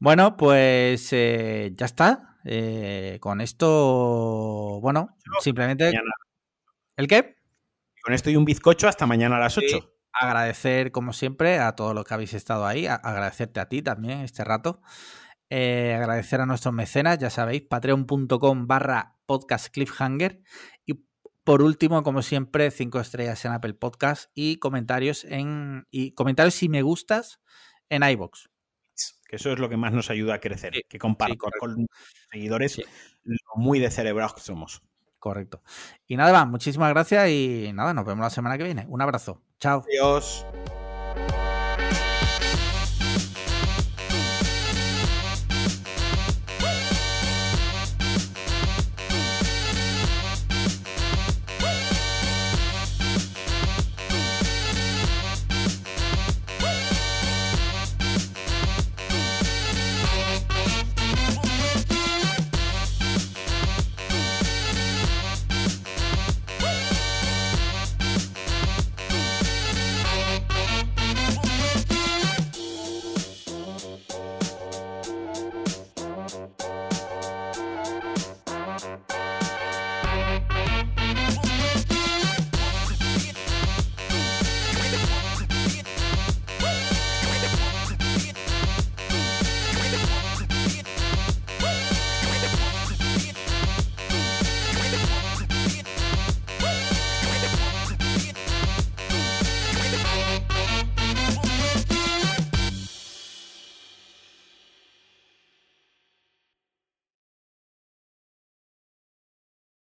bueno, pues eh, ya está. Eh, con esto, bueno, simplemente... ¿El qué? Con esto y un bizcocho hasta mañana a las 8. agradecer, como siempre, a todos los que habéis estado ahí. agradecerte a ti también este rato. Eh, agradecer a nuestros mecenas, ya sabéis, patreon.com barra podcast cliffhanger. Y por último, como siempre, cinco estrellas en Apple Podcast y comentarios en. y comentarios y me gustas en iBox que eso es lo que más nos ayuda a crecer, que compartir con seguidores lo muy de cerebrados que somos. Correcto. Y nada más, muchísimas gracias y nada, nos vemos la semana que viene. Un abrazo. Chao. Adiós.